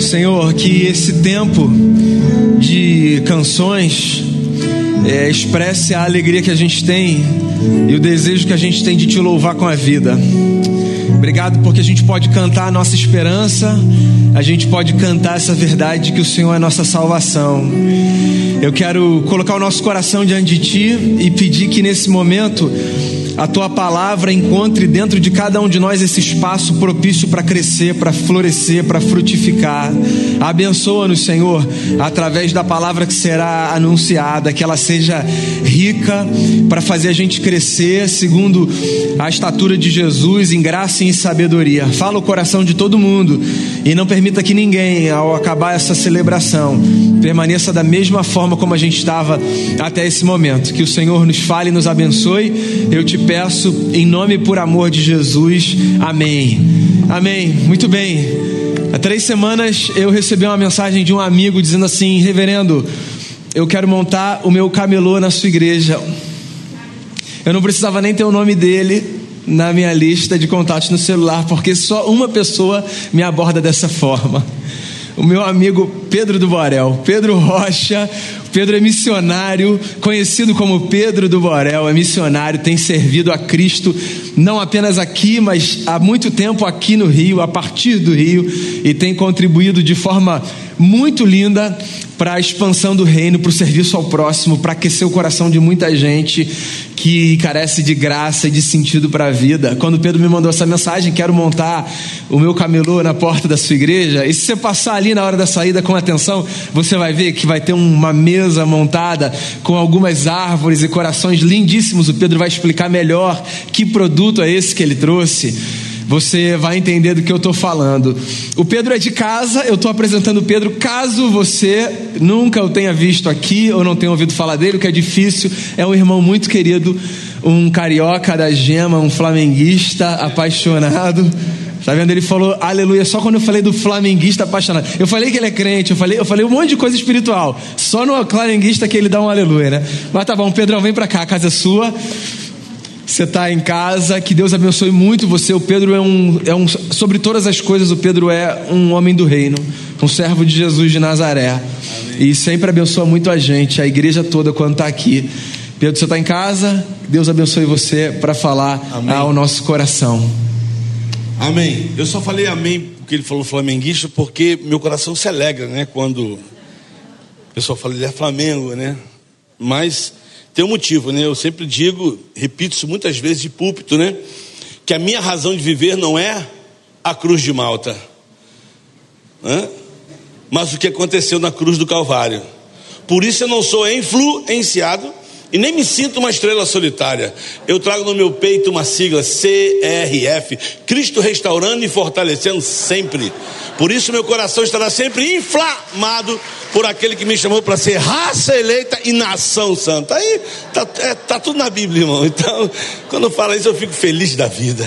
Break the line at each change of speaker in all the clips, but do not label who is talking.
Senhor, que esse tempo de canções é, expresse a alegria que a gente tem e o desejo que a gente tem de te louvar com a vida. Obrigado porque a gente pode cantar a nossa esperança, a gente pode cantar essa verdade que o Senhor é nossa salvação. Eu quero colocar o nosso coração diante de Ti e pedir que nesse momento a tua palavra encontre dentro de cada um de nós esse espaço propício para crescer, para florescer, para frutificar. Abençoa-nos, Senhor, através da palavra que será anunciada, que ela seja rica para fazer a gente crescer segundo a estatura de Jesus, em graça e em sabedoria. Fala o coração de todo mundo e não permita que ninguém, ao acabar essa celebração, permaneça da mesma forma como a gente estava até esse momento. Que o Senhor nos fale e nos abençoe. Eu te peço em nome e por amor de Jesus. Amém. Amém. Muito bem. Há três semanas eu recebi uma mensagem de um amigo dizendo assim: Reverendo, eu quero montar o meu camelô na sua igreja. Eu não precisava nem ter o nome dele na minha lista de contatos no celular, porque só uma pessoa me aborda dessa forma. O meu amigo Pedro do Borel, Pedro Rocha, Pedro é missionário, conhecido como Pedro do Borel, é missionário, tem servido a Cristo não apenas aqui, mas há muito tempo aqui no Rio, a partir do Rio, e tem contribuído de forma muito linda para a expansão do reino, para o serviço ao próximo, para aquecer o coração de muita gente que carece de graça e de sentido para a vida. Quando Pedro me mandou essa mensagem, quero montar o meu camelô na porta da sua igreja, e se você passar ali na hora da saída com atenção, você vai ver que vai ter uma mesa montada com algumas árvores e corações lindíssimos. O Pedro vai explicar melhor que produto é esse que ele trouxe você vai entender do que eu estou falando. O Pedro é de casa, eu estou apresentando o Pedro. Caso você nunca o tenha visto aqui ou não tenha ouvido falar dele, o que é difícil, é um irmão muito querido, um carioca da gema, um flamenguista apaixonado. Tá vendo? Ele falou aleluia só quando eu falei do flamenguista apaixonado. Eu falei que ele é crente, eu falei, eu falei um monte de coisa espiritual. Só no flamenguista que ele dá um aleluia, né? Mas tá bom, Pedrão, vem pra cá, a casa é sua você está em casa, que Deus abençoe muito você. O Pedro é um, é um, sobre todas as coisas, o Pedro é um homem do reino, um servo de Jesus de Nazaré. Amém. E sempre abençoa muito a gente, a igreja toda, quando está aqui. Pedro, você está em casa, Deus abençoe você para falar amém. ao nosso coração.
Amém. Eu só falei amém porque ele falou flamenguista, porque meu coração se alegra, né? Quando o pessoal fala ele é Flamengo, né? Mas tem um motivo, né? Eu sempre digo, repito isso muitas vezes de púlpito, né? Que a minha razão de viver não é a cruz de Malta, né? mas o que aconteceu na cruz do Calvário. Por isso eu não sou influenciado e nem me sinto uma estrela solitária. Eu trago no meu peito uma sigla CRF, Cristo restaurando e fortalecendo sempre. Por isso meu coração estará sempre inflamado por aquele que me chamou para ser raça eleita e nação santa. Aí tá, é, tá tudo na Bíblia, irmão. Então, quando eu falo isso, eu fico feliz da vida.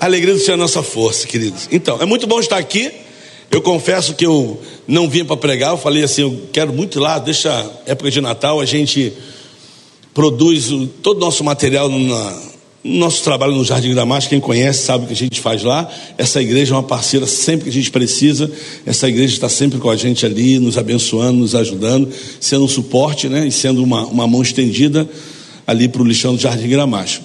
A alegria do Senhor é nossa força, queridos. Então, é muito bom estar aqui. Eu confesso que eu não vim para pregar, eu falei assim, eu quero muito ir lá, deixa época de Natal, a gente produz o, todo o nosso material na, no nosso trabalho no Jardim Damasco, quem conhece sabe o que a gente faz lá. Essa igreja é uma parceira sempre que a gente precisa. Essa igreja está sempre com a gente ali, nos abençoando, nos ajudando, sendo um suporte, né? E sendo uma, uma mão estendida ali para o lixão do Jardim Gramacho.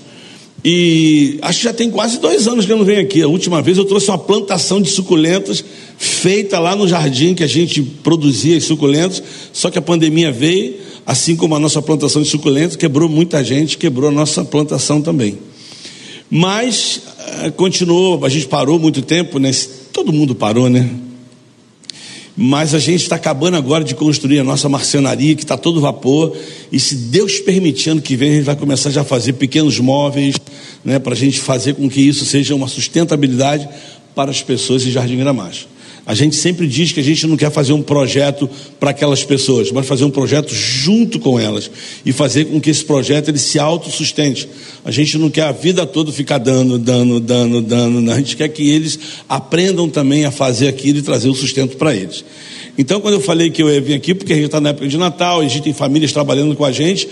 E acho que já tem quase dois anos que eu não venho aqui. A última vez eu trouxe uma plantação de suculentas feita lá no jardim que a gente produzia as suculentas, só que a pandemia veio, assim como a nossa plantação de suculentas, quebrou muita gente, quebrou a nossa plantação também. Mas eh, continuou, a gente parou muito tempo, né? Todo mundo parou, né? Mas a gente está acabando agora de construir a nossa marcenaria, que está todo vapor. E se Deus permitindo que venha, a gente vai começar já a fazer pequenos móveis, né, para a gente fazer com que isso seja uma sustentabilidade para as pessoas em Jardim Gramacho. A gente sempre diz que a gente não quer fazer um projeto para aquelas pessoas, mas fazer um projeto junto com elas e fazer com que esse projeto ele se autossustente. A gente não quer a vida toda ficar dando, dando, dando, dando. A gente quer que eles aprendam também a fazer aquilo e trazer o sustento para eles. Então, quando eu falei que eu ia vir aqui, porque a gente está na época de Natal, a gente tem famílias trabalhando com a gente,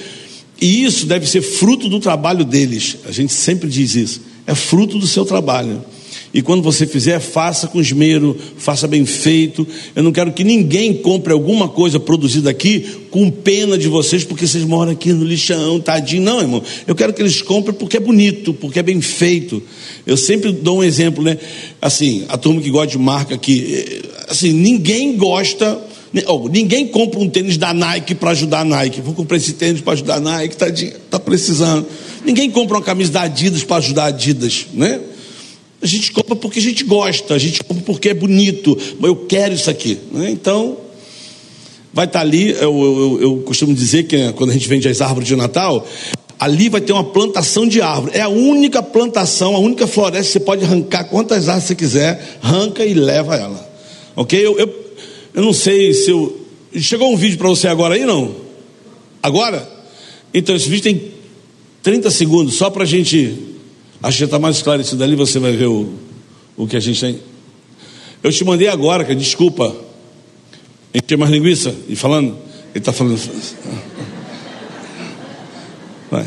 e isso deve ser fruto do trabalho deles. A gente sempre diz isso. É fruto do seu trabalho. E quando você fizer, faça com esmero, faça bem feito. Eu não quero que ninguém compre alguma coisa produzida aqui com pena de vocês, porque vocês moram aqui no lixão, tadinho. Não, irmão. Eu quero que eles comprem porque é bonito, porque é bem feito. Eu sempre dou um exemplo, né? Assim, a turma que gosta de marca aqui, eh, assim, ninguém gosta. Ninguém compra um tênis da Nike para ajudar a Nike. Vou comprar esse tênis para ajudar a Nike, está tá precisando. Ninguém compra uma camisa da Adidas para ajudar a Adidas, né? A gente compra porque a gente gosta, a gente compra porque é bonito, mas eu quero isso aqui. Né? Então, vai estar tá ali. Eu, eu, eu, costumo dizer que né, quando a gente vende as árvores de Natal, ali vai ter uma plantação de árvore. É a única plantação, a única floresta você pode arrancar quantas árvores você quiser, arranca e leva ela. Ok? Eu, eu, eu não sei se eu. Chegou um vídeo para você agora aí, não? Agora? Então, esse vídeo tem 30 segundos, só para a gente Acho que já está mais esclarecido ali, você vai ver o, o que a gente tem. Eu te mandei agora, que desculpa. Encher mais linguiça e falando. Ele está falando. Vai.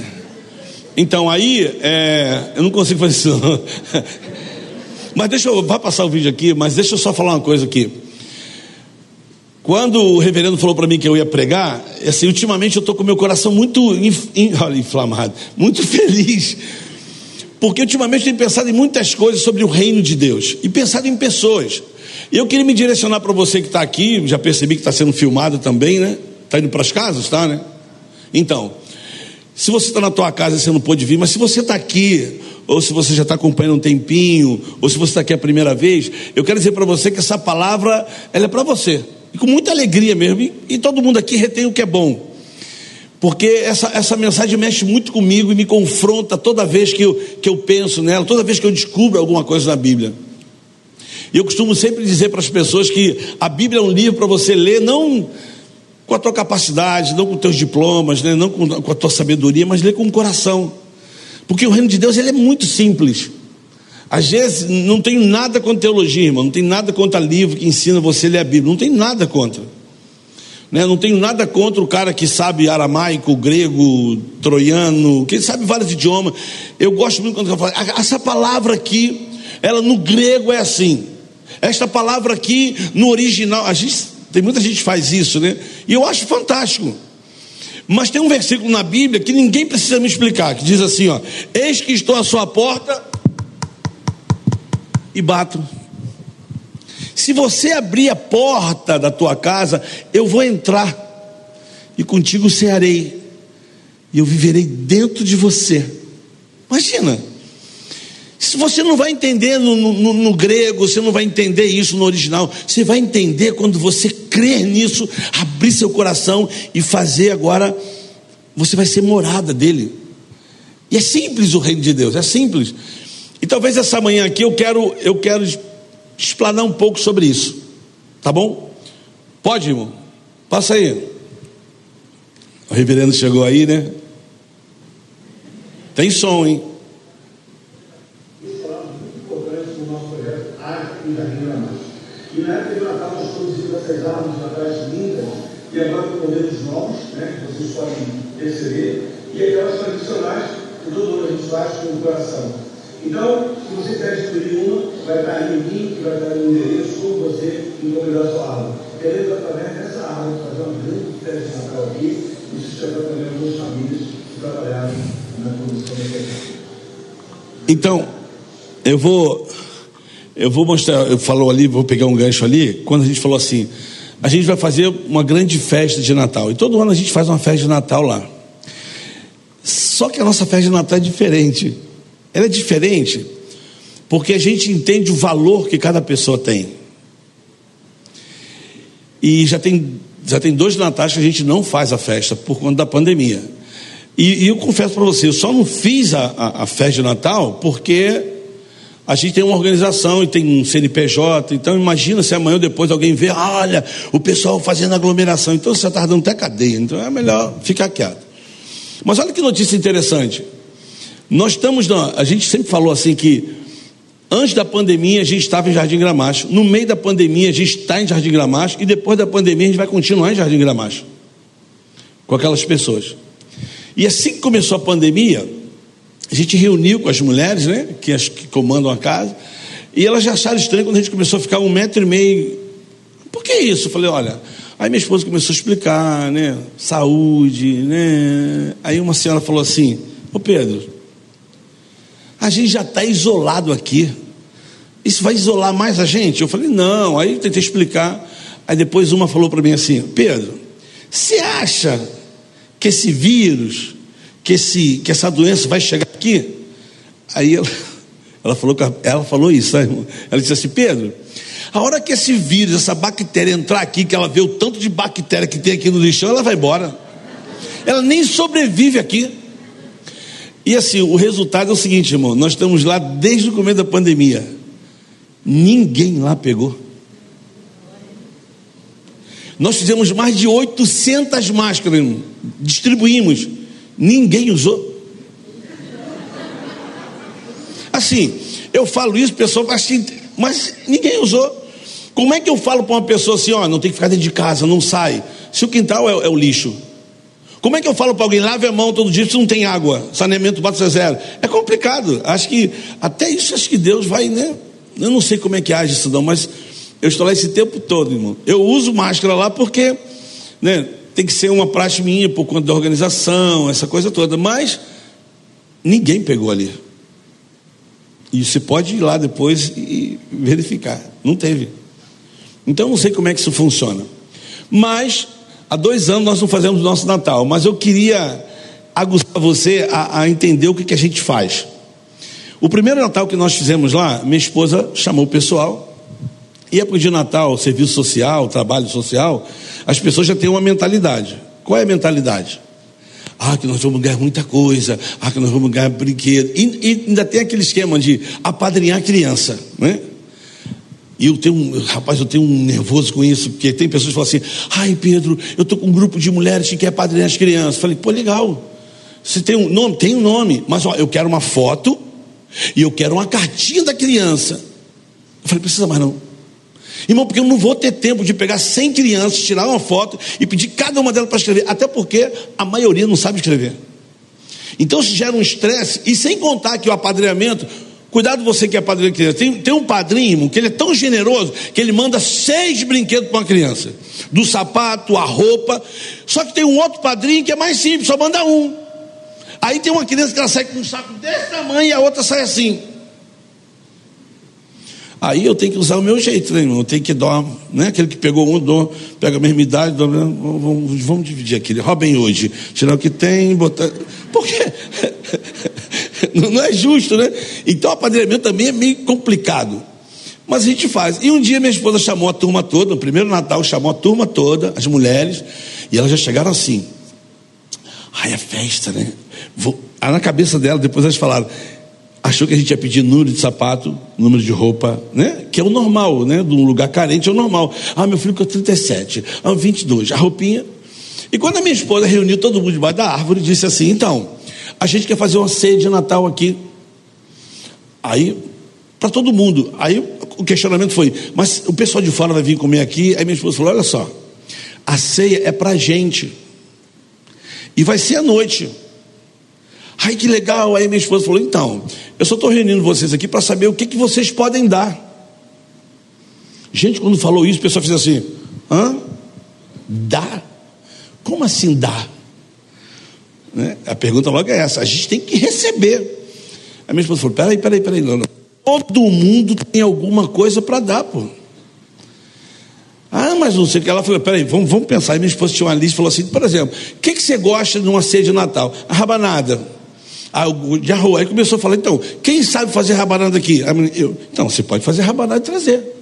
Então aí, é, eu não consigo fazer isso. Não. Mas deixa eu, vai passar o vídeo aqui, mas deixa eu só falar uma coisa aqui. Quando o reverendo falou para mim que eu ia pregar, assim, ultimamente eu estou com meu coração muito inflamado, muito feliz, porque ultimamente tenho pensado em muitas coisas sobre o reino de Deus e pensado em pessoas. Eu queria me direcionar para você que está aqui, já percebi que está sendo filmado também, né? Está indo para as casas, tá, né? Então, se você está na tua casa e você não pôde vir, mas se você está aqui, ou se você já está acompanhando um tempinho, ou se você está aqui a primeira vez, eu quero dizer para você que essa palavra ela é para você. E com muita alegria mesmo. E, e todo mundo aqui retém o que é bom porque essa, essa mensagem mexe muito comigo e me confronta toda vez que eu, que eu penso nela, toda vez que eu descubro alguma coisa na Bíblia. E eu costumo sempre dizer para as pessoas que a Bíblia é um livro para você ler, não com a tua capacidade, não com teus diplomas, né, não com, com a tua sabedoria, mas ler com o coração. Porque o reino de Deus ele é muito simples. Às vezes não tem nada contra teologia, irmão, não tem nada contra livro que ensina você a ler a Bíblia, não tem nada contra. Né? Não tenho nada contra o cara que sabe aramaico, grego, troiano, que sabe vários idiomas. Eu gosto muito quando eu falo, essa palavra aqui, ela no grego é assim. Esta palavra aqui no original, a gente, tem muita gente que faz isso, né? E eu acho fantástico. Mas tem um versículo na Bíblia que ninguém precisa me explicar, que diz assim, ó: Eis que estou à sua porta e bato. Se você abrir a porta da tua casa, eu vou entrar e contigo cearei, e eu viverei dentro de você. Imagina, se você não vai entender no, no, no, grego, você não vai entender isso no original, você vai entender quando você crer nisso, abrir seu coração e fazer agora, você vai ser morada dele. E é simples o reino de Deus, é simples. E talvez essa manhã aqui eu quero, eu quero explanar um pouco sobre isso. Tá bom? Pode, irmão? Passa aí. O reverendo chegou aí, né? Tem som, hein?
E na época Natal nós produzimos essas árvores natais lindas, e agora com novos, né, que vocês podem e aquelas tradicionais que todo mundo faz com o coração. Então, se você quer escolher uma, vai estar aí o link, vai estar aí o endereço, como você encomendar sua árvore. Queremos, através dessa árvore, fazer uma grande festa de Natal aqui e sustentar também algumas famílias que trabalharam na produção da igreja.
Então, eu vou, eu vou mostrar, eu falo ali, vou pegar um gancho ali, quando a gente falou assim, a gente vai fazer uma grande festa de Natal. E todo ano a gente faz uma festa de Natal lá. Só que a nossa festa de Natal é diferente. Ela é diferente porque a gente entende o valor que cada pessoa tem. E já tem, já tem dois natais que a gente não faz a festa por conta da pandemia. E, e eu confesso para você, eu só não fiz a, a, a, festa de Natal porque a gente tem uma organização e tem um CNPJ. Então imagina se amanhã ou depois alguém vê, olha, o pessoal fazendo aglomeração. Então você está dando até cadeia. Então é melhor ficar quieto. Mas olha que notícia interessante. Nós estamos, na, a gente sempre falou assim que antes da pandemia a gente estava em Jardim Gramacho, no meio da pandemia a gente está em Jardim Gramacho e depois da pandemia a gente vai continuar em Jardim Gramacho com aquelas pessoas. E assim que começou a pandemia, a gente reuniu com as mulheres, né, que, as, que comandam a casa, E elas já acharam estranho quando a gente começou a ficar um metro e meio. Por que isso? Eu falei, olha. Aí minha esposa começou a explicar, né? Saúde, né? Aí uma senhora falou assim: Ô Pedro, a gente já está isolado aqui. Isso vai isolar mais a gente? Eu falei, não. Aí tentei explicar. Aí depois uma falou para mim assim: Pedro, você acha que esse vírus, que, esse, que essa doença vai chegar aqui? Aí ela, ela, falou, ela falou isso, ela disse assim: Pedro, a hora que esse vírus, essa bactéria entrar aqui, que ela vê o tanto de bactéria que tem aqui no lixão, ela vai embora. Ela nem sobrevive aqui. E assim, o resultado é o seguinte, irmão: nós estamos lá desde o começo da pandemia. Ninguém lá pegou. Nós fizemos mais de 800 máscaras, irmão. distribuímos. Ninguém usou. Assim, eu falo isso, pessoal assim, mas ninguém usou. Como é que eu falo para uma pessoa assim, ó, não tem que ficar dentro de casa, não sai, se o quintal é, é o lixo? Como é que eu falo para alguém, lave a mão todo dia se não tem água, saneamento bate zero? É complicado. Acho que até isso acho que Deus vai, né? Eu não sei como é que age isso não, mas eu estou lá esse tempo todo, irmão. Eu uso máscara lá porque, né, tem que ser uma prática minha por conta da organização, essa coisa toda, mas ninguém pegou ali. E você pode ir lá depois e verificar. Não teve. Então eu não sei como é que isso funciona. Mas há dois anos nós não fazemos o nosso Natal. Mas eu queria aguçar você a, a entender o que, que a gente faz. O primeiro Natal que nós fizemos lá, minha esposa chamou o pessoal. É para o dia Natal, serviço social, trabalho social, as pessoas já têm uma mentalidade. Qual é a mentalidade? Ah, que nós vamos ganhar muita coisa. Ah, que nós vamos ganhar brinquedo. E, e ainda tem aquele esquema de apadrinhar criança, né? E eu tenho, rapaz, eu tenho um nervoso com isso, porque tem pessoas que falam assim: ai, Pedro, eu estou com um grupo de mulheres que quer apadrinhar as crianças. Falei, pô, legal. Você tem um nome? Tem um nome, mas ó, eu quero uma foto e eu quero uma cartinha da criança. Eu falei, precisa mais não. Irmão, porque eu não vou ter tempo de pegar 100 crianças, tirar uma foto e pedir cada uma delas para escrever, até porque a maioria não sabe escrever. Então se gera um estresse, e sem contar que o apadrinhamento, cuidado você que é padrinho de criança, tem, tem um padrinho irmão, que ele é tão generoso que ele manda seis brinquedos para uma criança: do sapato, a roupa. Só que tem um outro padrinho que é mais simples, só manda um. Aí tem uma criança que ela sai com um saco desse tamanho e a outra sai assim. Aí eu tenho que usar o meu jeito, né, irmão? Eu tenho que dar, né? Aquele que pegou um, dou, pega a mesma idade, dou, vamos, vamos dividir aquele. Robem hoje, tirar o que tem, botar. Por quê? Não é justo, né? Então o apadrinhamento também é meio complicado. Mas a gente faz. E um dia minha esposa chamou a turma toda, no primeiro Natal chamou a turma toda, as mulheres, e elas já chegaram assim. Ai, a festa, né? Vou... Na cabeça dela, depois elas falaram: achou que a gente ia pedir número de sapato, número de roupa, né? Que é o normal, né? De um lugar carente é o normal. Ah, meu filho com 37, ah, 22, a roupinha. E quando a minha esposa reuniu todo mundo debaixo da árvore, disse assim: então, a gente quer fazer uma ceia de Natal aqui. Aí, para todo mundo. Aí o questionamento foi: mas o pessoal de fora vai vir comer aqui? Aí minha esposa falou: olha só, a ceia é para a gente. E vai ser à noite. Ai, que legal. Aí minha esposa falou: então, eu só estou reunindo vocês aqui para saber o que, que vocês podem dar. Gente, quando falou isso, o pessoal fez assim: hã? Dá? Como assim dá? Né? A pergunta logo é essa: a gente tem que receber. A minha esposa falou: peraí, peraí, peraí, não, não. Todo mundo tem alguma coisa para dar, pô. Ah, mas não sei o que. Ela falou: peraí, vamos, vamos pensar. Aí minha esposa tinha uma lista e falou assim: por exemplo, o que, que você gosta de uma ceia de Natal? A rabanada. Ah, de arroz. Aí começou a falar: então, quem sabe fazer rabanada aqui? Eu, então, você pode fazer rabanada e trazer.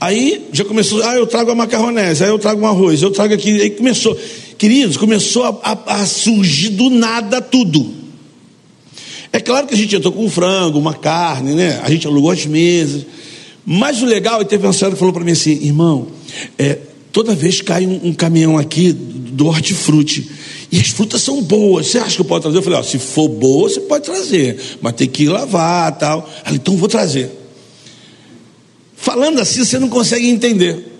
Aí já começou, ah, eu trago a macarronese, aí eu trago um arroz, eu trago aqui. Aí começou, queridos, começou a, a, a surgir do nada tudo. É claro que a gente entrou com um frango, uma carne, né? A gente alugou as mesas. Mas o legal, e teve uma senhora que falou para mim assim, irmão, é, toda vez cai um, um caminhão aqui do hortifruti. E as frutas são boas. Você acha que eu posso trazer? Eu falei, ó, se for boa, você pode trazer. Mas tem que lavar tal. Ela, então vou trazer. Falando assim, você não consegue entender.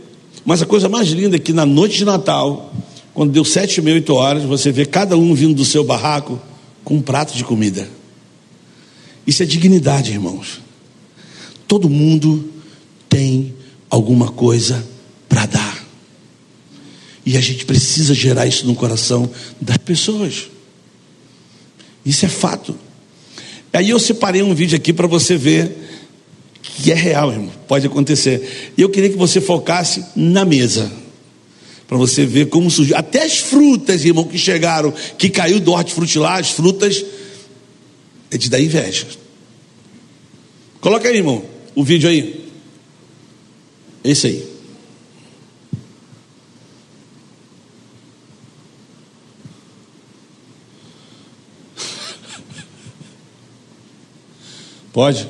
Mas a coisa mais linda é que na noite de Natal, quando deu sete, meia, oito horas, você vê cada um vindo do seu barraco com um prato de comida. Isso é dignidade, irmãos. Todo mundo tem alguma coisa para dar. E a gente precisa gerar isso no coração das pessoas. Isso é fato. Aí eu separei um vídeo aqui para você ver que é real, irmão. Pode acontecer. E eu queria que você focasse na mesa. Para você ver como surgiu. Até as frutas, irmão, que chegaram, que caiu do hortifruti lá, as frutas, é de dar inveja. Coloca aí, irmão, o vídeo aí. Esse aí. Pode?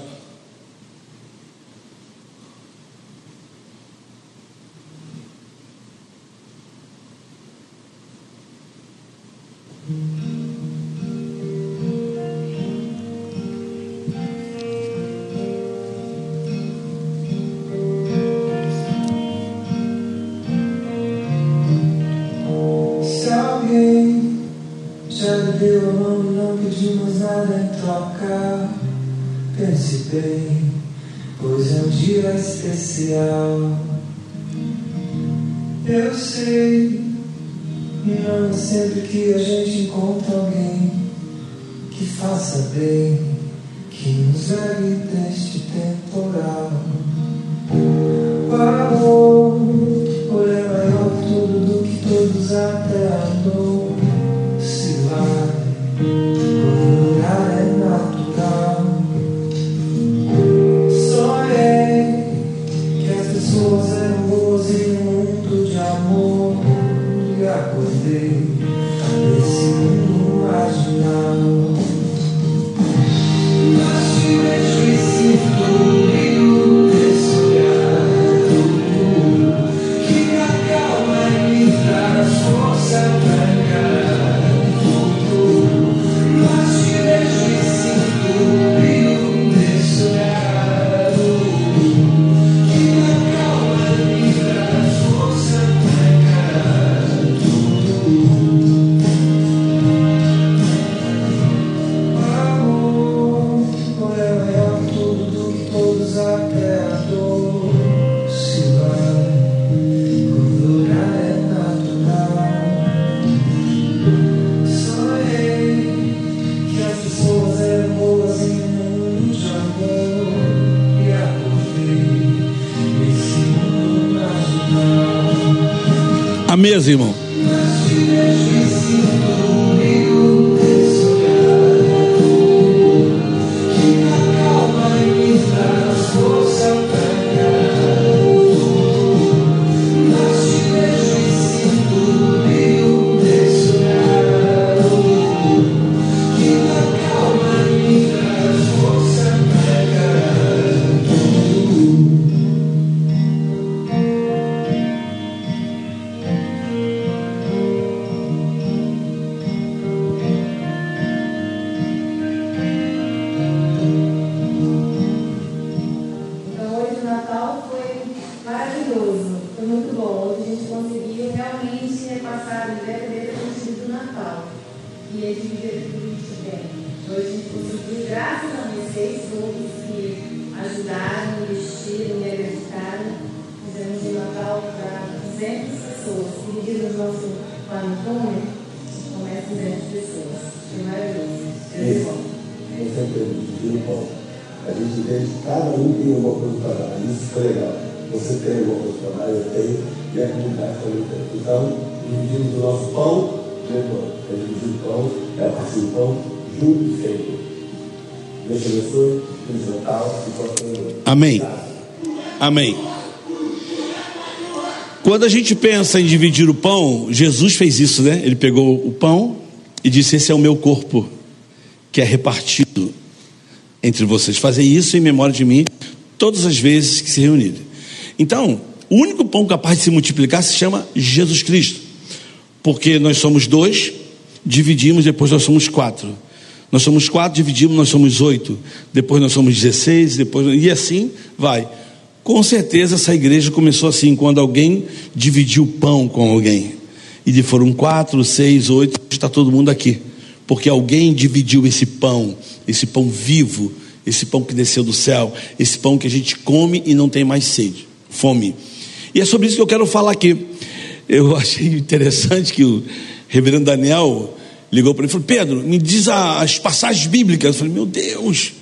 Pense bem, pois é um dia especial. Eu sei, não é sempre que a gente encontra alguém que faça bem, que nos leve deste temporal.
Pensa em dividir o pão, Jesus fez isso, né? Ele pegou o pão e disse: Esse é o meu corpo, que é repartido entre vocês. Fazem isso em memória de mim todas as vezes que se reunirem. Então, o único pão capaz de se multiplicar se chama Jesus Cristo, porque nós somos dois, dividimos, depois nós somos quatro. Nós somos quatro, dividimos, nós somos oito. Depois nós somos dezesseis, depois e assim vai. Com certeza essa igreja começou assim, quando alguém dividiu pão com alguém. E foram quatro, seis, oito, está todo mundo aqui. Porque alguém dividiu esse pão, esse pão vivo esse pão que desceu do céu, esse pão que a gente come e não tem mais sede, fome. E é sobre isso que eu quero falar aqui. Eu achei interessante que o reverendo Daniel ligou para mim e falou: Pedro, me diz as passagens bíblicas. Eu falei: Meu Deus,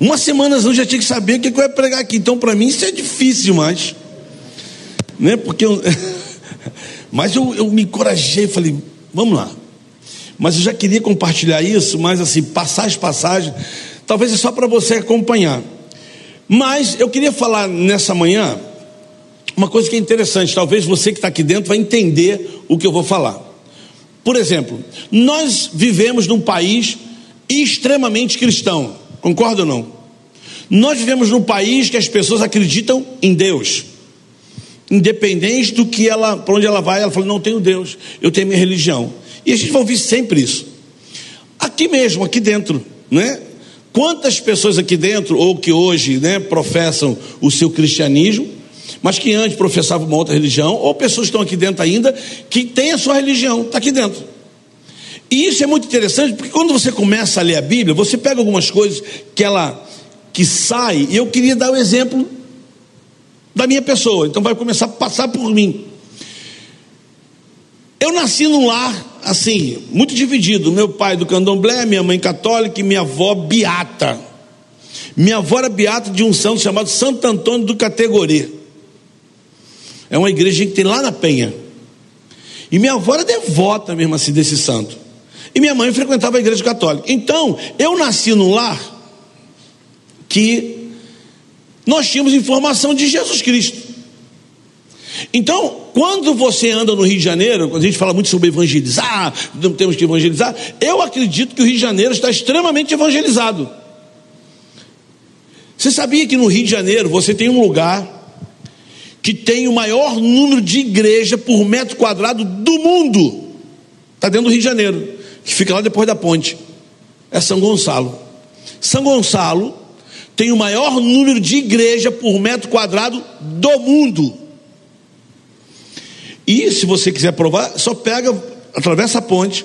uma semana antes eu já tinha que saber o que eu ia pregar aqui. Então, para mim, isso é difícil demais. Né? Porque eu... Mas eu, eu me encorajei, falei, vamos lá. Mas eu já queria compartilhar isso, mas assim, passagem, passagem, talvez é só para você acompanhar. Mas eu queria falar nessa manhã uma coisa que é interessante, talvez você que está aqui dentro vai entender o que eu vou falar. Por exemplo, nós vivemos num país extremamente cristão. Concorda ou não? Nós vivemos num país que as pessoas acreditam em Deus. Independente do que ela, para onde ela vai, ela fala: não tenho Deus, eu tenho minha religião. E a gente vai ouvir sempre isso. Aqui mesmo, aqui dentro, né? Quantas pessoas aqui dentro, ou que hoje né, professam o seu cristianismo, mas que antes professavam uma outra religião, ou pessoas que estão aqui dentro ainda, que têm a sua religião, está aqui dentro. E isso é muito interessante, porque quando você começa a ler a Bíblia, você pega algumas coisas que ela que sai, e eu queria dar o exemplo da minha pessoa, então vai começar a passar por mim. Eu nasci num lar assim, muito dividido. Meu pai do candomblé, minha mãe católica e minha avó beata. Minha avó era beata de um santo chamado Santo Antônio do Categorê. É uma igreja que tem lá na Penha. E minha avó era devota mesmo assim desse santo. E minha mãe frequentava a igreja católica. Então, eu nasci num lar que nós tínhamos informação de Jesus Cristo. Então, quando você anda no Rio de Janeiro, quando a gente fala muito sobre evangelizar, não temos que evangelizar, eu acredito que o Rio de Janeiro está extremamente evangelizado. Você sabia que no Rio de Janeiro você tem um lugar que tem o maior número de igreja por metro quadrado do mundo? Está dentro do Rio de Janeiro que fica lá depois da ponte, é São Gonçalo. São Gonçalo tem o maior número de igreja por metro quadrado do mundo. E se você quiser provar, só pega, atravessa a ponte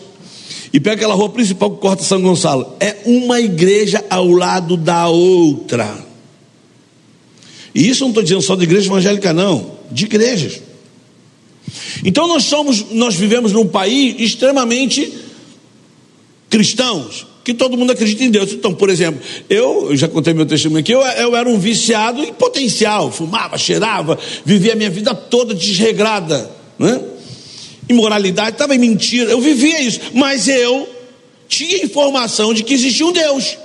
e pega aquela rua principal que corta São Gonçalo. É uma igreja ao lado da outra. E isso eu não estou dizendo só de igreja evangélica, não, de igrejas. Então nós somos, nós vivemos num país extremamente cristãos, que todo mundo acredita em Deus. Então, por exemplo, eu, eu já contei meu testemunho aqui, eu, eu era um viciado em potencial, fumava, cheirava, vivia a minha vida toda desregrada, né? imoralidade, estava em mentira, eu vivia isso, mas eu tinha informação de que existia um Deus.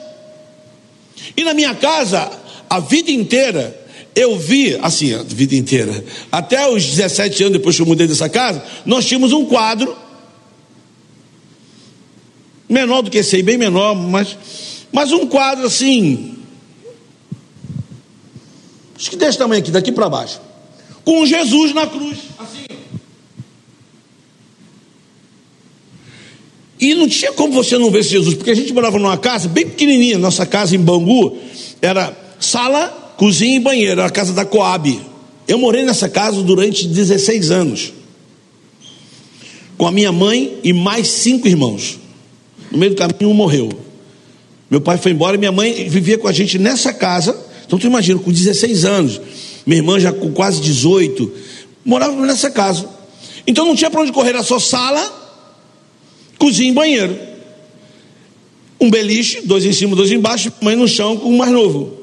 E na minha casa, a vida inteira, eu vi, assim, a vida inteira, até os 17 anos depois que eu mudei dessa casa, nós tínhamos um quadro menor do que esse aí, bem menor, mas, mas um quadro assim, acho que desse tamanho aqui, daqui para baixo, com Jesus na cruz, assim. E não tinha como você não ver Jesus, porque a gente morava numa casa bem pequenininha, nossa casa em Bangu era sala, cozinha e banheiro, era a casa da Coab. Eu morei nessa casa durante 16 anos, com a minha mãe e mais cinco irmãos. No meio do caminho, um morreu. Meu pai foi embora e minha mãe vivia com a gente nessa casa. Então, tu imagina, com 16 anos, minha irmã já com quase 18, morávamos nessa casa. Então, não tinha para onde correr, era só sala, cozinha e banheiro. Um beliche, dois em cima, dois embaixo, mãe no chão com o mais novo.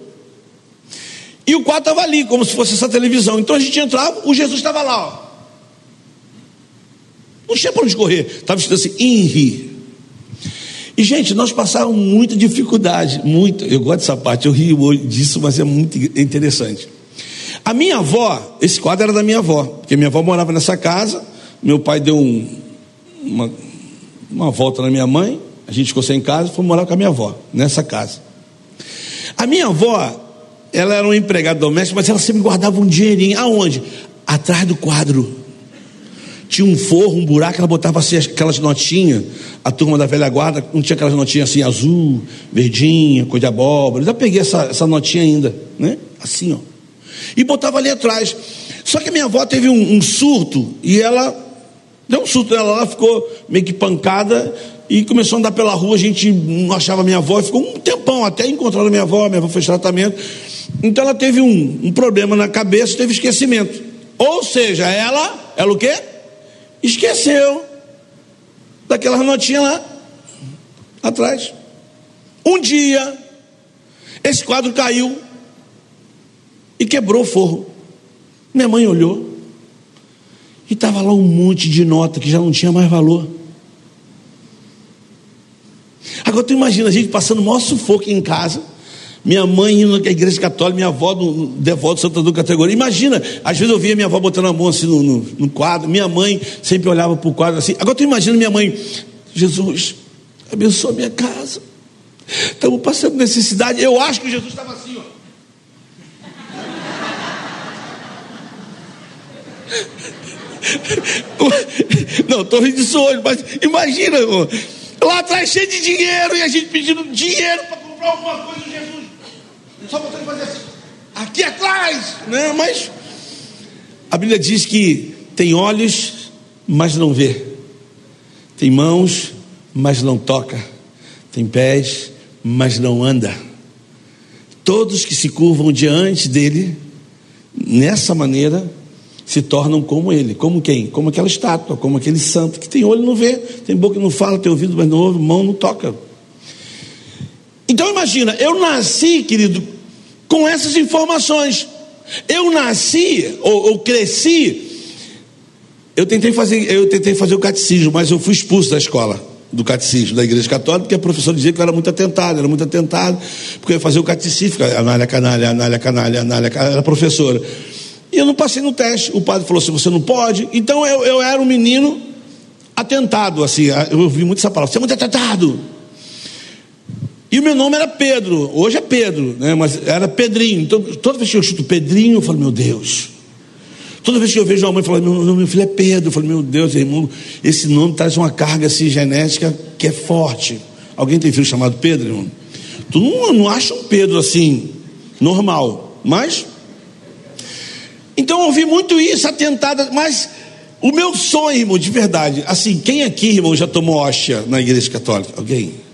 E o quarto estava ali, como se fosse essa televisão. Então a gente entrava, o Jesus estava lá, ó. Não tinha para onde correr. Estava escrito assim, Inri. E, gente, nós passávamos muita dificuldade, muito. Eu gosto dessa parte, eu rio disso, mas é muito interessante. A minha avó, esse quadro era da minha avó, porque minha avó morava nessa casa, meu pai deu um, uma, uma volta na minha mãe, a gente ficou sem casa foi morar com a minha avó, nessa casa. A minha avó, ela era uma empregada doméstica, mas ela sempre guardava um dinheirinho. Aonde? Atrás do quadro tinha um forro, um buraco, ela botava assim aquelas notinhas, a turma da velha guarda, não tinha aquelas notinhas assim, azul, verdinha, cor de abóbora, eu já peguei essa, essa notinha ainda, né? Assim, ó. E botava ali atrás. Só que minha avó teve um, um surto e ela deu um surto nela, ela ficou meio que pancada e começou a andar pela rua, a gente não achava minha avó, ficou um tempão até encontrar a minha avó, minha avó fez tratamento. Então ela teve um, um problema na cabeça, teve esquecimento. Ou seja, ela, ela o quê? Esqueceu daquelas notinhas lá atrás. Um dia, esse quadro caiu e quebrou o forro. Minha mãe olhou e estava lá um monte de nota que já não tinha mais valor. Agora tu imagina a gente passando o maior sufoco em casa. Minha mãe indo na igreja católica, minha avó no, devoto Santa do categoria. Imagina, às vezes eu via minha avó botando a mão assim no, no, no quadro, minha mãe sempre olhava para o quadro assim. Agora tu imagina minha mãe, Jesus, abençoa minha casa. Estamos passando necessidade. Eu acho que Jesus estava assim, ó. Não, estou rindo disso hoje, mas imagina, irmão, lá atrás cheio de dinheiro e a gente pedindo dinheiro para comprar alguma coisa, Jesus. Só voltando fazer assim, aqui atrás, né? Mas a Bíblia diz que tem olhos, mas não vê, tem mãos, mas não toca, tem pés, mas não anda. Todos que se curvam diante dele, nessa maneira, se tornam como ele. Como quem? Como aquela estátua, como aquele santo que tem olho não vê, tem boca não fala, tem ouvido mas não ouve, mão não toca. Então imagina, eu nasci, querido, com essas informações. Eu nasci, ou, ou cresci. Eu tentei fazer, eu tentei fazer o catecismo, mas eu fui expulso da escola do catecismo da igreja católica, porque a professora dizia que eu era muito atentado, era muito atentado, porque eu ia fazer o catecismo, anália canalha, anália canalha, anália canalha, era professora. E eu não passei no teste. O padre falou assim: você não pode. Então eu, eu era um menino atentado, assim. Eu ouvi muito essa palavra: você é muito atentado. E o meu nome era Pedro, hoje é Pedro, né? mas era Pedrinho. Então, toda vez que eu chuto Pedrinho, eu falo: meu Deus. Toda vez que eu vejo uma mãe falando, meu, meu filho é Pedro, eu falo, meu Deus, irmão, esse nome traz uma carga assim, genética que é forte. Alguém tem filho chamado Pedro, irmão? Tu não, não acha um Pedro assim, normal, mas então eu ouvi muito isso, atentada, mas o meu sonho, irmão, de verdade, assim, quem aqui, irmão, já tomou hóstia na igreja católica? Alguém?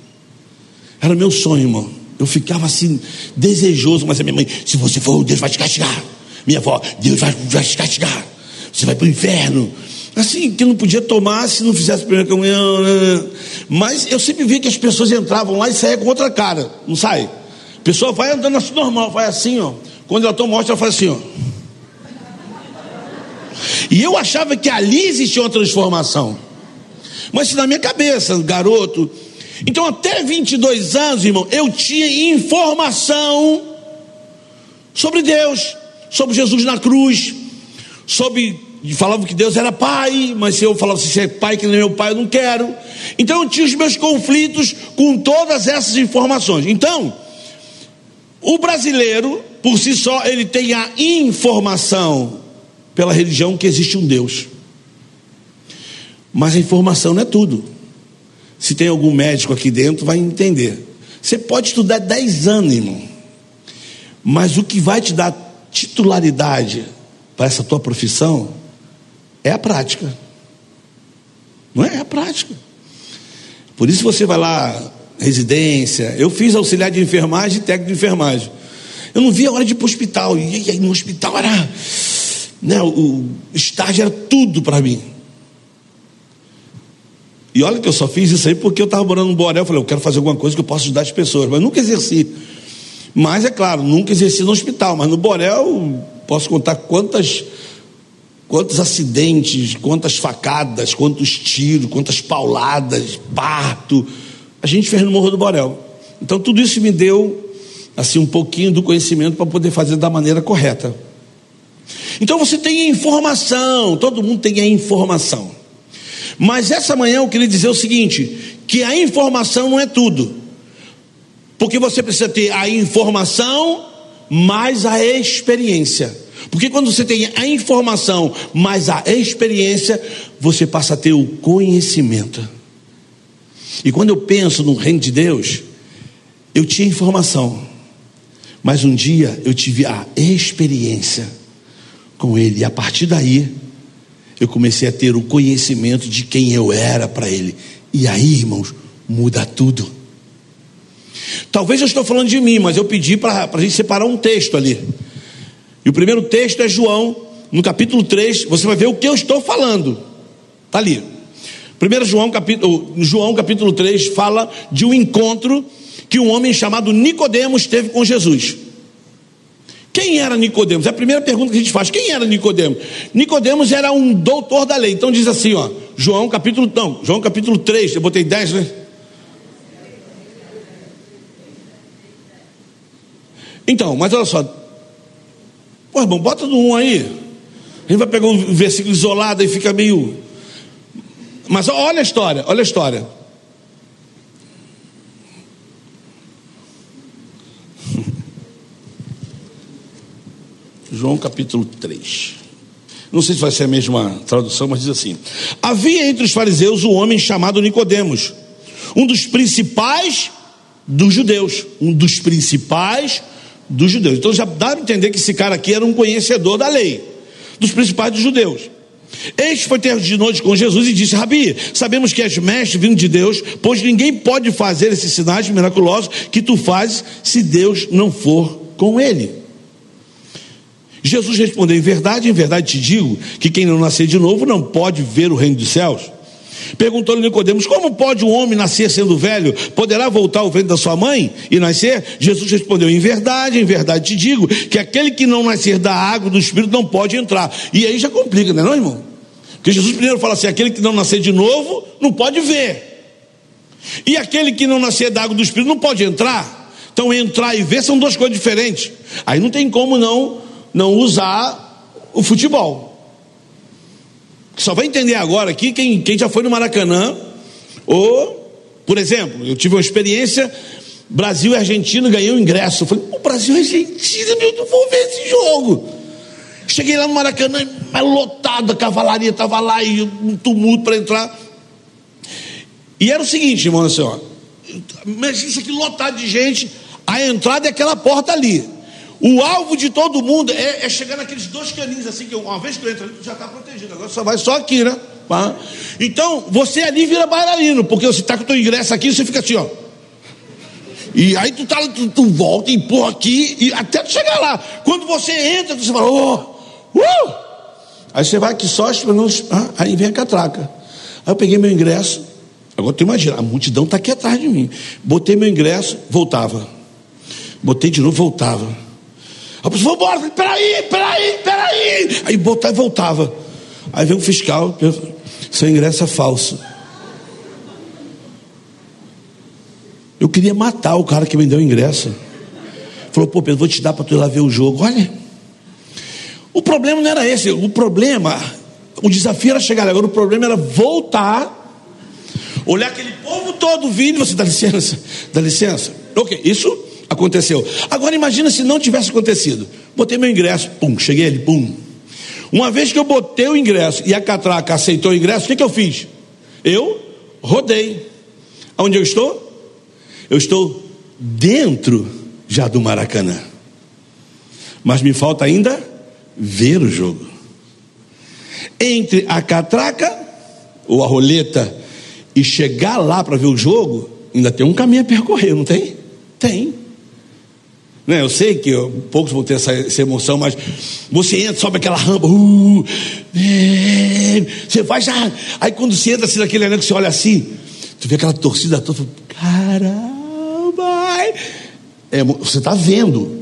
Era meu sonho, irmão. Eu ficava assim, desejoso, mas a minha mãe, se você for, Deus vai te castigar. Minha avó, Deus vai, vai te castigar. Você vai para o inferno. Assim, que não podia tomar se não fizesse a primeira comunhão. Né, né. Mas eu sempre vi que as pessoas entravam lá e saíam com outra cara. Não sai? A pessoa vai andando assim normal, vai assim, ó. Quando ela toma hóstia, ela faz assim, ó. E eu achava que ali existia uma transformação. Mas na minha cabeça, garoto. Então, até 22 anos, irmão, eu tinha informação sobre Deus, sobre Jesus na cruz, sobre. Falava que Deus era pai, mas se eu falava assim, se é pai que é meu pai, eu não quero. Então eu tinha os meus conflitos com todas essas informações. Então, o brasileiro, por si só, ele tem a informação pela religião que existe um Deus. Mas a informação não é tudo. Se tem algum médico aqui dentro, vai entender. Você pode estudar 10 anos, irmão. Mas o que vai te dar titularidade para essa tua profissão é a prática. Não é? É a prática. Por isso você vai lá, residência. Eu fiz auxiliar de enfermagem e técnico de enfermagem. Eu não via a hora de ir para o hospital. E aí no hospital era né, o estágio era tudo para mim. E olha que eu só fiz isso aí porque eu estava morando no Borel. Eu falei, eu quero fazer alguma coisa que eu possa ajudar as pessoas. Mas nunca exerci. Mas é claro, nunca exerci no hospital. Mas no Borel, posso contar quantas, quantos acidentes, quantas facadas, quantos tiros, quantas pauladas, parto. A gente fez no Morro do Borel. Então tudo isso me deu assim um pouquinho do conhecimento para poder fazer da maneira correta. Então você tem a informação, todo mundo tem a informação. Mas essa manhã eu queria dizer o seguinte: que a informação não é tudo. Porque você precisa ter a informação mais a experiência. Porque quando você tem a informação mais a experiência, você passa a ter o conhecimento. E quando eu penso no reino de Deus, eu tinha informação, mas um dia eu tive a experiência com Ele. E a partir daí, eu comecei a ter o conhecimento de quem eu era para Ele. E aí, irmãos, muda tudo. Talvez eu estou falando de mim, mas eu pedi para a gente separar um texto ali. E o primeiro texto é João, no capítulo 3, você vai ver o que eu estou falando. Está ali. 1 João capítulo, João capítulo 3 fala de um encontro que um homem chamado Nicodemos teve com Jesus. Quem era Nicodemos? É a primeira pergunta que a gente faz. Quem era Nicodemos? Nicodemos era um doutor da lei. Então diz assim, ó, João capítulo, não, João capítulo 3, eu botei 10, né? Então, mas olha só. Pô, irmão, bota do 1 aí. A gente vai pegar um versículo isolado e fica meio. Mas olha a história, olha a história. João capítulo 3. Não sei se vai ser a mesma tradução, mas diz assim: Havia entre os fariseus um homem chamado Nicodemos, um dos principais dos judeus, um dos principais dos judeus. Então já dá para entender que esse cara aqui era um conhecedor da lei, dos principais dos judeus. Este foi ter de noite com Jesus e disse: Rabi, sabemos que és mestre vindo de Deus, pois ninguém pode fazer esses sinais miraculosos que tu fazes se Deus não for com ele. Jesus respondeu: Em verdade, em verdade te digo que quem não nascer de novo não pode ver o reino dos céus. Perguntou-lhe Nicodemos: Como pode um homem nascer sendo velho? Poderá voltar ao ventre da sua mãe e nascer? Jesus respondeu: Em verdade, em verdade te digo que aquele que não nascer da água do Espírito não pode entrar. E aí já complica, não é, não, irmão? Porque Jesus primeiro fala assim: aquele que não nascer de novo não pode ver. E aquele que não nascer da água do Espírito não pode entrar. Então entrar e ver são duas coisas diferentes. Aí não tem como não não usar o futebol. Só vai entender agora aqui quem, quem já foi no Maracanã, ou, por exemplo, eu tive uma experiência, Brasil e Argentina ganhei o ingresso. Eu falei, o Brasil e Argentina, meu, não vou ver esse jogo. Cheguei lá no Maracanã, lotado, a cavalaria estava lá e um tumulto para entrar. E era o seguinte, irmão, assim, ó, imagina isso aqui lotado de gente, a entrada é aquela porta ali. O alvo de todo mundo é, é chegar naqueles dois caninhos, assim, que uma vez que tu entra ali, já está protegido. Agora só vai só aqui, né? Então, você ali vira bailarino, porque você está com o teu ingresso aqui, você fica assim, ó. E aí tu, tá, tu, tu volta, empurra aqui, e até tu chegar lá. Quando você entra, você fala, oh, uh! Aí você vai aqui só, ah, aí vem a catraca. Aí eu peguei meu ingresso, agora tu imagina, a multidão está aqui atrás de mim. Botei meu ingresso, voltava. Botei de novo, voltava. A pessoa, falei, peraí, peraí, peraí. Aí botava e voltava. Aí veio o fiscal, seu ingresso é falso. Eu queria matar o cara que me deu o ingresso. Falou, pô, Pedro, vou te dar para tu ir lá ver o jogo. Olha, o problema não era esse. O problema, o desafio era chegar agora. O problema era voltar, olhar aquele povo todo vindo. Você dá licença, dá licença. Ok, isso aconteceu. Agora imagina se não tivesse acontecido. Botei meu ingresso, pum, cheguei ali, pum. Uma vez que eu botei o ingresso e a catraca aceitou o ingresso, o que, que eu fiz? Eu rodei. Onde eu estou? Eu estou dentro já do Maracanã. Mas me falta ainda ver o jogo. Entre a catraca ou a roleta e chegar lá para ver o jogo, ainda tem um caminho a percorrer, não tem? Tem. Né? Eu sei que poucos vão ter essa, essa, emoção, mas você entra, sobe aquela rampa, uh, é, você vai já. Aí quando você entra assim naquele que você olha assim, tu vê aquela torcida toda, caramba! É, você está vendo.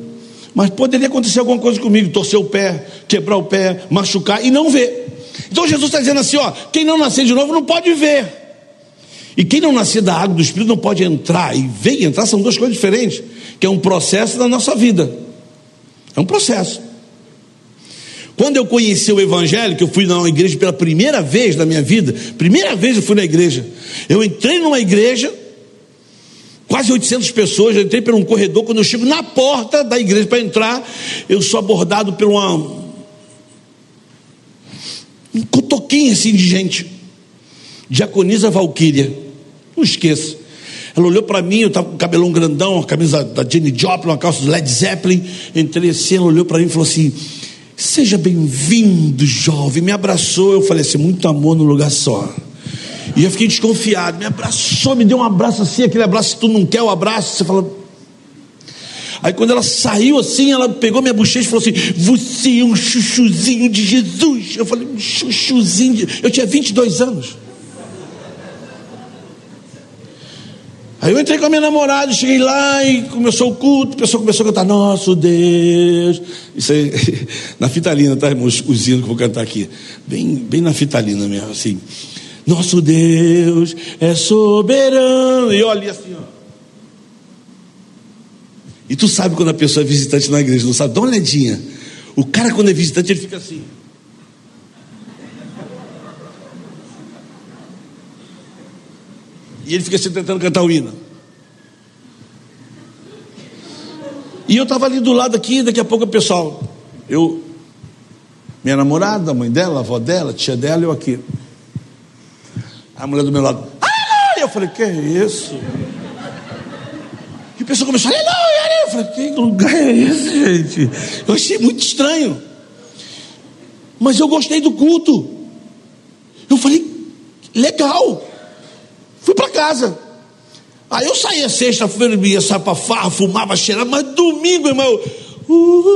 Mas poderia acontecer alguma coisa comigo, torcer o pé, quebrar o pé, machucar e não ver. Então Jesus está dizendo assim: ó, quem não nascer de novo não pode ver. E quem não nascer da água do Espírito não pode entrar. E ver e entrar são duas coisas diferentes que é um processo da nossa vida. É um processo. Quando eu conheci o Evangelho, que eu fui na igreja pela primeira vez na minha vida, primeira vez eu fui na igreja, eu entrei numa igreja, quase 800 pessoas, eu entrei por um corredor, quando eu chego na porta da igreja para entrar, eu sou abordado por uma, um cotoquinho assim de gente, diaconisa Valquíria, não esqueça, ela olhou para mim, eu estava com o cabelão grandão, a camisa da Jenny Joplin, uma calça do Led Zeppelin. Entrei assim, ela olhou para mim e falou assim: Seja bem-vindo, jovem. Me abraçou. Eu falei assim: Muito amor no lugar só. E eu fiquei desconfiado. Me abraçou, me deu um abraço assim, aquele abraço que tu não quer o abraço. Você fala. Aí quando ela saiu assim, ela pegou minha bochecha e falou assim: Você é um chuchuzinho de Jesus. Eu falei: chuchuzinho. De... Eu tinha 22 anos. Aí eu entrei com a minha namorada, cheguei lá e começou o culto, a pessoa começou a cantar, nosso Deus. Isso aí, na fitalina, tá, irmãos? Os hinos que eu vou cantar aqui. Bem, bem na fitalina mesmo, assim. Nosso Deus é soberano. E olha assim, ó. E tu sabe quando a pessoa é visitante na igreja, não sabe? Dá uma olhadinha. O cara, quando é visitante, ele fica assim. E ele fica assim tentando cantar o hino. E eu estava ali do lado aqui, daqui a pouco o pessoal, eu, minha namorada, a mãe dela, a avó dela, a tia dela, eu aqui. A mulher do meu lado, aleluia! Eu falei, que é isso? E o pessoal começou, aleluia! Eu falei, que lugar é esse, gente? Eu achei muito estranho. Mas eu gostei do culto. Eu falei, legal. Para casa. Aí eu saía sexta-feira, ia sair para farra, fumava, cheirava, mas domingo, irmão, uh, uh,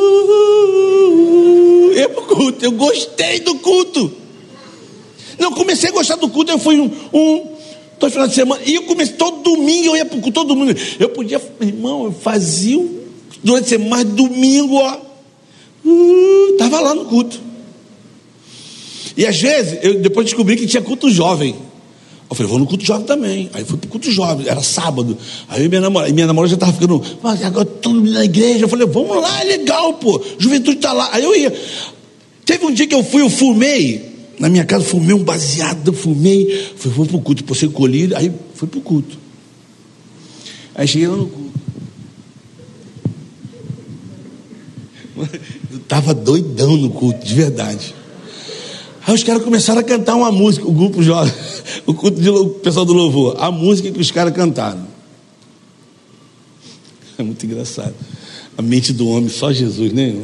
eu culto, eu gostei do culto. Não, comecei a gostar do culto, eu fui um, um dois finais de semana, e eu comecei, todo domingo eu ia pro culto, todo domingo. Eu podia, irmão, eu fazia durante a semana, mas domingo, ó, uh, tava lá no culto. E às vezes, eu depois descobri que tinha culto jovem. Eu falei, vou no culto jovem também. Aí fui pro culto jovem, era sábado. Aí minha namorada, minha namorada já estava ficando, mas agora todo mundo na igreja. Eu falei, vamos lá, é legal, pô. Juventude está lá. Aí eu ia. Teve um dia que eu fui, eu fumei. Na minha casa, fumei um baseado, fumei. Falei, vou pro culto, por ser colhido. Aí fui pro culto. Aí cheguei lá no culto. Eu estava doidão no culto, de verdade. Aí os caras começaram a cantar uma música, o grupo jovem, o, culto de, o pessoal do louvor, a música que os caras cantaram. É muito engraçado. A mente do homem, só Jesus, né?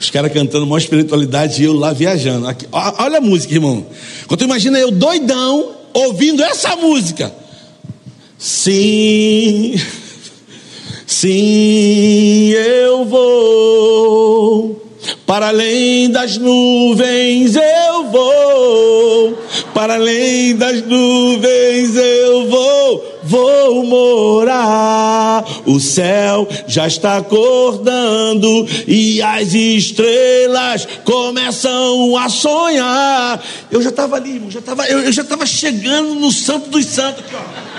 Os caras cantando maior espiritualidade e eu lá viajando. Aqui, olha a música, irmão. Quando tu imagina eu doidão ouvindo essa música. Sim, sim, eu vou para além das nuvens eu vou, para além das nuvens eu vou, vou morar. O céu já está acordando e as estrelas começam a sonhar. Eu já estava ali, já tava, eu, eu já estava chegando no Santo dos Santos aqui, ó.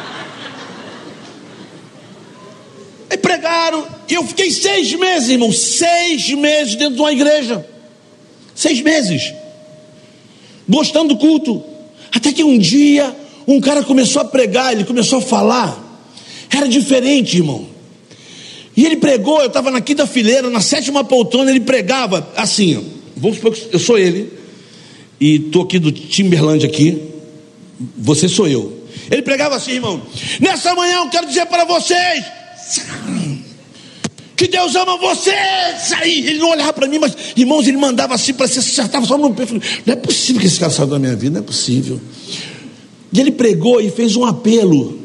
Aí pregaram, e eu fiquei seis meses, irmão, seis meses dentro de uma igreja. Seis meses. Gostando do culto. Até que um dia, um cara começou a pregar, ele começou a falar. Era diferente, irmão. E ele pregou, eu estava na quinta fileira, na sétima poltrona, ele pregava assim. Vamos supor que eu sou ele, e estou aqui do Timberland aqui, você sou eu. Ele pregava assim, irmão. Nessa manhã eu quero dizer para vocês que Deus ama você. Aí ele não olhava para mim, mas irmãos, ele mandava assim para se acertava só no. Falei, não é possível que esse cara saiu da minha vida, não é possível. E ele pregou e fez um apelo.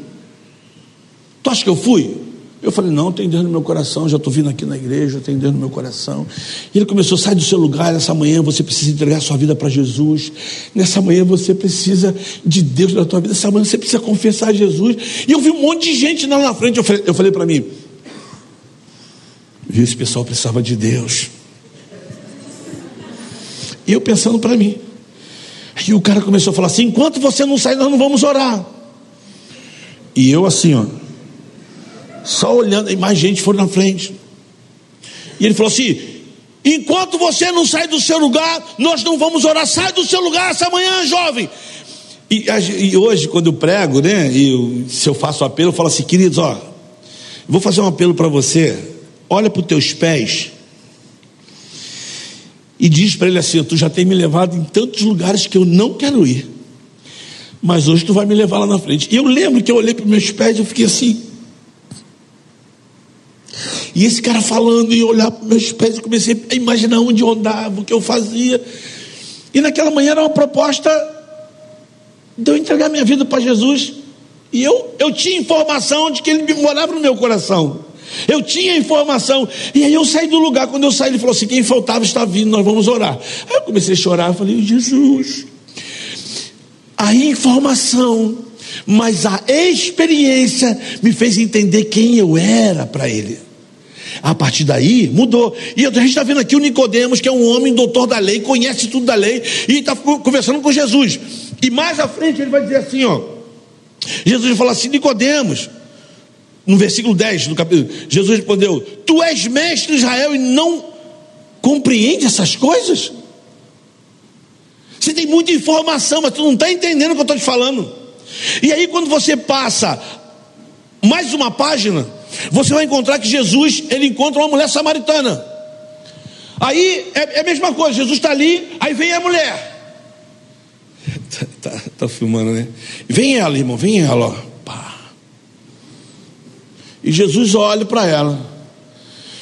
Tu acha que eu fui? Eu falei, não, tem Deus no meu coração, já estou vindo aqui na igreja, tem Deus no meu coração. E ele começou, sai do seu lugar, nessa manhã você precisa entregar sua vida para Jesus. Nessa manhã você precisa de Deus na tua vida, nessa manhã você precisa confessar Jesus. E eu vi um monte de gente lá na frente, eu falei, eu falei para mim, viu, esse pessoal precisava de Deus. E eu pensando para mim. E o cara começou a falar assim: enquanto você não sair, nós não vamos orar. E eu assim, ó só olhando, e mais gente foi na frente. E ele falou assim: enquanto você não sai do seu lugar, nós não vamos orar, sai do seu lugar essa manhã, jovem. E, e hoje, quando eu prego, né, e eu, se eu faço apelo, eu falo assim, queridos, ó, vou fazer um apelo para você, olha para os teus pés e diz para ele assim: Tu já tem me levado em tantos lugares que eu não quero ir, mas hoje tu vai me levar lá na frente. E eu lembro que eu olhei para os meus pés e eu fiquei assim, e esse cara falando e olhar para meus pés, eu comecei a imaginar onde eu andava, o que eu fazia. E naquela manhã era uma proposta de eu entregar minha vida para Jesus. E eu, eu tinha informação de que ele morava no meu coração. Eu tinha informação. E aí eu saí do lugar. Quando eu saí, ele falou assim: quem faltava está vindo, nós vamos orar. Aí eu comecei a chorar. Falei: Jesus. A informação, mas a experiência me fez entender quem eu era para ele. A partir daí mudou. E a gente está vendo aqui o Nicodemos, que é um homem doutor da lei, conhece tudo da lei, e está conversando com Jesus. E mais à frente ele vai dizer assim: ó. Jesus fala assim: Nicodemos, no versículo 10 do capítulo, Jesus respondeu: Tu és mestre de Israel e não compreende essas coisas? Você tem muita informação, mas tu não está entendendo o que eu estou te falando. E aí, quando você passa mais uma página, você vai encontrar que Jesus ele encontra uma mulher samaritana. Aí é, é a mesma coisa, Jesus está ali, aí vem a mulher. Tá, tá, tá, filmando, né? Vem ela, irmão, vem ela, ó. E Jesus olha para ela.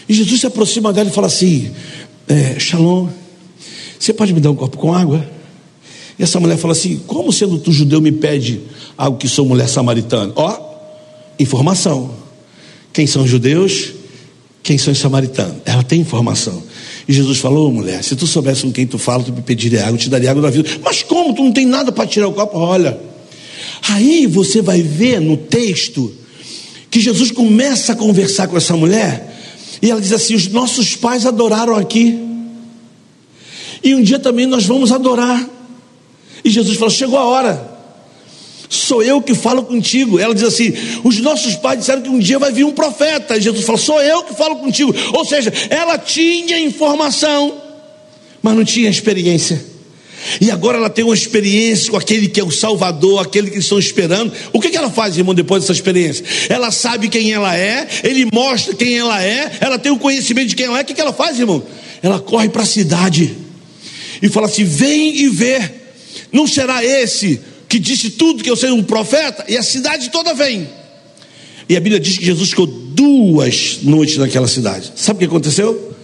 E Jesus se aproxima dela e fala assim: é, Shalom, você pode me dar um copo com água? E essa mulher fala assim: Como sendo tu judeu me pede algo que sou mulher samaritana? Ó, informação. Quem são os judeus? Quem são os samaritanos? Ela tem informação. E Jesus falou: mulher, se tu soubesse com quem tu fala, tu me pediria água, eu te daria água da vida. Mas como? Tu não tem nada para tirar o copo? Olha. Aí você vai ver no texto que Jesus começa a conversar com essa mulher, e ela diz assim: Os nossos pais adoraram aqui, e um dia também nós vamos adorar. E Jesus falou: Chegou a hora, sou eu que falo contigo. Ela diz assim: Os nossos pais disseram que um dia vai vir um profeta. E Jesus falou: Sou eu que falo contigo. Ou seja, ela tinha informação, mas não tinha experiência. E agora ela tem uma experiência com aquele que é o Salvador, aquele que estão esperando. O que, que ela faz, irmão, depois dessa experiência? Ela sabe quem ela é, ele mostra quem ela é, ela tem o conhecimento de quem ela é. O que, que ela faz, irmão? Ela corre para a cidade e fala assim: vem e vê. Não será esse que disse tudo que eu sei um profeta? E a cidade toda vem. E a Bíblia diz que Jesus ficou duas noites naquela cidade. Sabe o que aconteceu?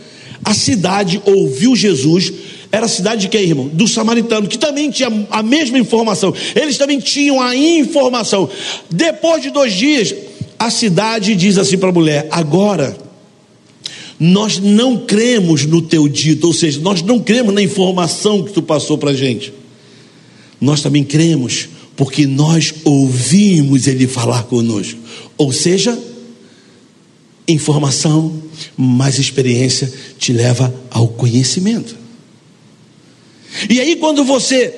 A cidade ouviu Jesus era a cidade de quem, irmão? Do samaritano, que também tinha a mesma informação. Eles também tinham a informação. Depois de dois dias, a cidade diz assim para a mulher: agora, nós não cremos no teu dito, ou seja, nós não cremos na informação que tu passou para a gente. Nós também cremos porque nós ouvimos ele falar conosco. Ou seja, informação mais experiência te leva ao conhecimento. E aí, quando você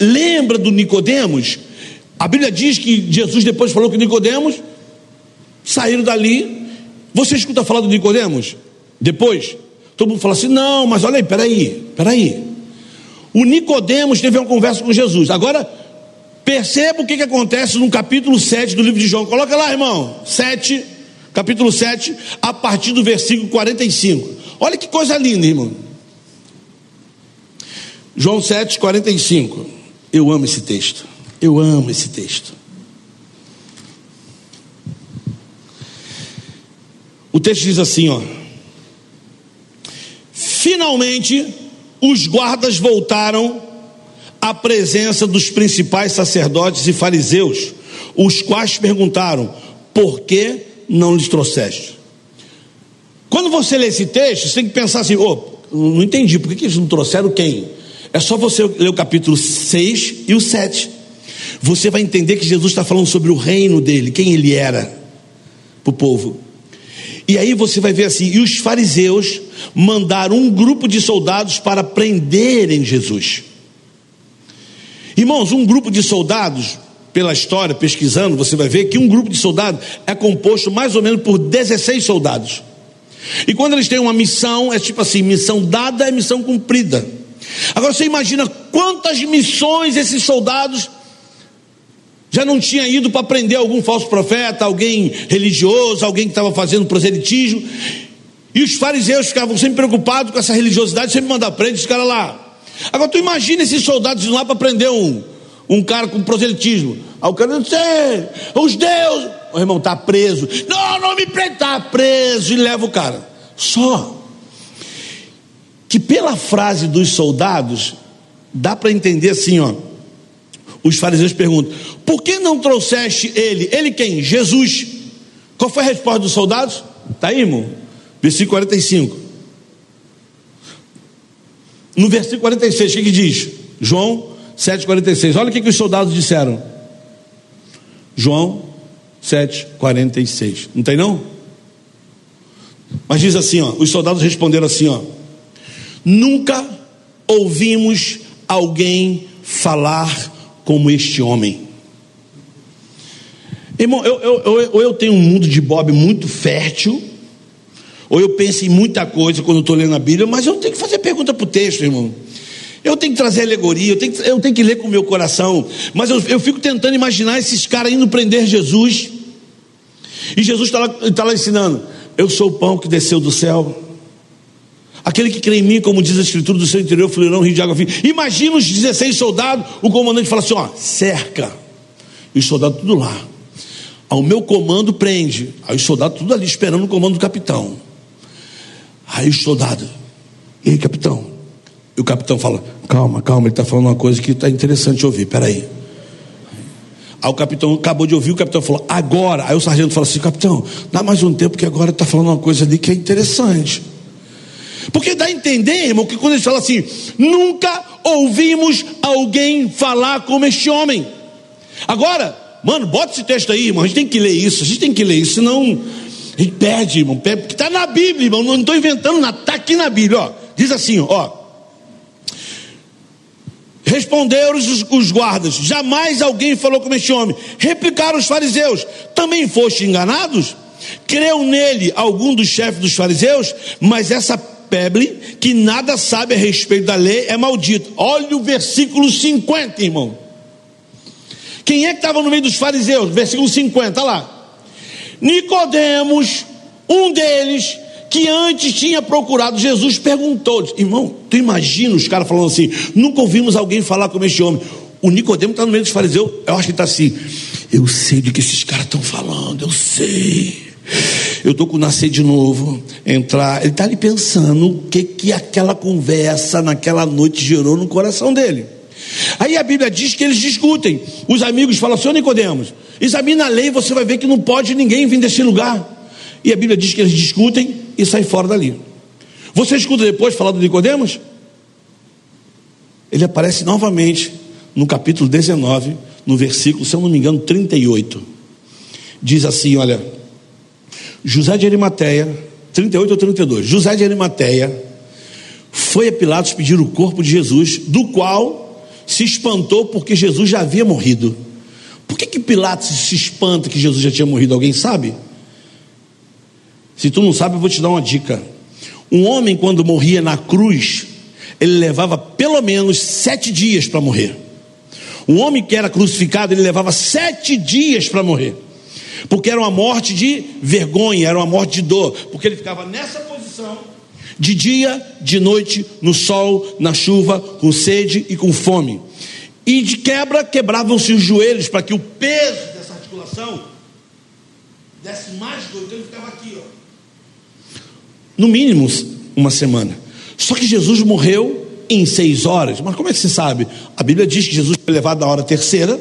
lembra do Nicodemos, a Bíblia diz que Jesus depois falou que Nicodemos saíram dali. Você escuta falar do Nicodemos? Depois, todo mundo fala assim: não, mas olha aí, peraí, peraí. O Nicodemos teve uma conversa com Jesus. Agora, perceba o que, que acontece no capítulo 7 do livro de João. Coloca lá, irmão. 7, capítulo 7, a partir do versículo 45. Olha que coisa linda, irmão. João 7, 45. Eu amo esse texto. Eu amo esse texto. O texto diz assim, ó. Finalmente, os guardas voltaram à presença dos principais sacerdotes e fariseus, os quais perguntaram: por que não lhes trouxeste? Quando você lê esse texto, você tem que pensar assim: oh, não entendi, por que eles não trouxeram quem? É só você ler o capítulo 6 e o 7. Você vai entender que Jesus está falando sobre o reino dele, quem ele era para o povo. E aí você vai ver assim: e os fariseus mandaram um grupo de soldados para prenderem Jesus. Irmãos, um grupo de soldados, pela história, pesquisando, você vai ver que um grupo de soldados é composto mais ou menos por 16 soldados. E quando eles têm uma missão, é tipo assim: missão dada é missão cumprida. Agora você imagina quantas missões esses soldados já não tinham ido para prender algum falso profeta, alguém religioso, alguém que estava fazendo proselitismo. E os fariseus ficavam sempre preocupados com essa religiosidade, sempre mandar prender esse cara lá. Agora tu imagina esses soldados indo lá para prender um, um cara com proselitismo. Aí o cara diz, os deuses. O irmão está preso. Não, não me prende, está preso. E leva o cara. Só que pela frase dos soldados, dá para entender assim, ó. os fariseus perguntam: Por que não trouxeste ele? Ele quem? Jesus. Qual foi a resposta dos soldados? Está aí, irmão? Versículo 45. No versículo 46, o que, que diz? João 7,46. Olha o que, que os soldados disseram. João 7,46. Não tem não? Mas diz assim, ó, os soldados responderam assim, ó: Nunca ouvimos alguém falar como este homem. Irmão, eu, eu, eu, eu, tenho um mundo de Bob muito fértil, ou eu penso em muita coisa quando estou lendo a Bíblia, mas eu tenho que fazer pergunta para o texto, irmão. Eu tenho que trazer alegoria, eu tenho que, eu tenho que ler com o meu coração, mas eu, eu fico tentando imaginar esses caras indo prender Jesus, e Jesus está lá, tá lá ensinando: Eu sou o pão que desceu do céu. Aquele que crê em mim, como diz a escritura do seu interior, fluirão rio de água viva. Imagina os 16 soldados, o comandante fala assim: ó, cerca. E os soldados tudo lá. Ao meu comando prende. Aí os soldados tudo ali esperando o comando do capitão. Aí os soldados, e aí, capitão? E o capitão fala: calma, calma, ele está falando uma coisa que está interessante ouvir, peraí. Aí o capitão acabou de ouvir, o capitão falou, agora. Aí o sargento fala assim: capitão, dá mais um tempo que agora está falando uma coisa ali que é interessante. Porque dá a entender, irmão, que quando ele fala assim, nunca ouvimos alguém falar como este homem. Agora, mano, bota esse texto aí, irmão. A gente tem que ler isso, a gente tem que ler isso, senão a gente perde, irmão. Porque está na Bíblia, irmão. Não estou inventando nada, está aqui na Bíblia, ó. Diz assim, ó. Responderam os, os, guardas: Jamais alguém falou como este homem. Replicaram os fariseus: Também foste enganados? Creu nele algum dos chefes dos fariseus, mas essa peble, que nada sabe a respeito da lei, é maldito. Olha o versículo 50, irmão. Quem é que estava no meio dos fariseus? Versículo 50, lá. Nicodemos, um deles, que antes tinha procurado Jesus, perguntou: Irmão, tu imagina os caras falando assim? Nunca ouvimos alguém falar como este homem. O Nicodemo está no meio dos fariseus, eu acho que está assim. Eu sei de que esses caras estão falando, eu sei. Eu estou com nascer de novo, entrar. Ele está ali pensando o que, que aquela conversa naquela noite gerou no coração dele. Aí a Bíblia diz que eles discutem. Os amigos falam, senhor Nicodemos, examina a lei, você vai ver que não pode ninguém vir desse lugar. E a Bíblia diz que eles discutem e saem fora dali. Você escuta depois falar do Nicodemos? Ele aparece novamente no capítulo 19, no versículo, se eu não me engano, 38. Diz assim: olha, José de Arimateia, 38 ou 32, José de Arimateia foi a Pilatos pedir o corpo de Jesus, do qual se espantou porque Jesus já havia morrido. Por que, que Pilatos se espanta que Jesus já tinha morrido? Alguém sabe? Se tu não sabe, eu vou te dar uma dica. Um homem, quando morria na cruz, ele levava pelo menos sete dias para morrer. Um homem que era crucificado, ele levava sete dias para morrer. Porque era uma morte de vergonha, era uma morte de dor. Porque ele ficava nessa posição, de dia, de noite, no sol, na chuva, com sede e com fome. E de quebra, quebravam-se os joelhos para que o peso dessa articulação desse mais dor. Então ele ficava aqui, ó no mínimo uma semana. Só que Jesus morreu em seis horas. Mas como é que se sabe? A Bíblia diz que Jesus foi levado na hora terceira,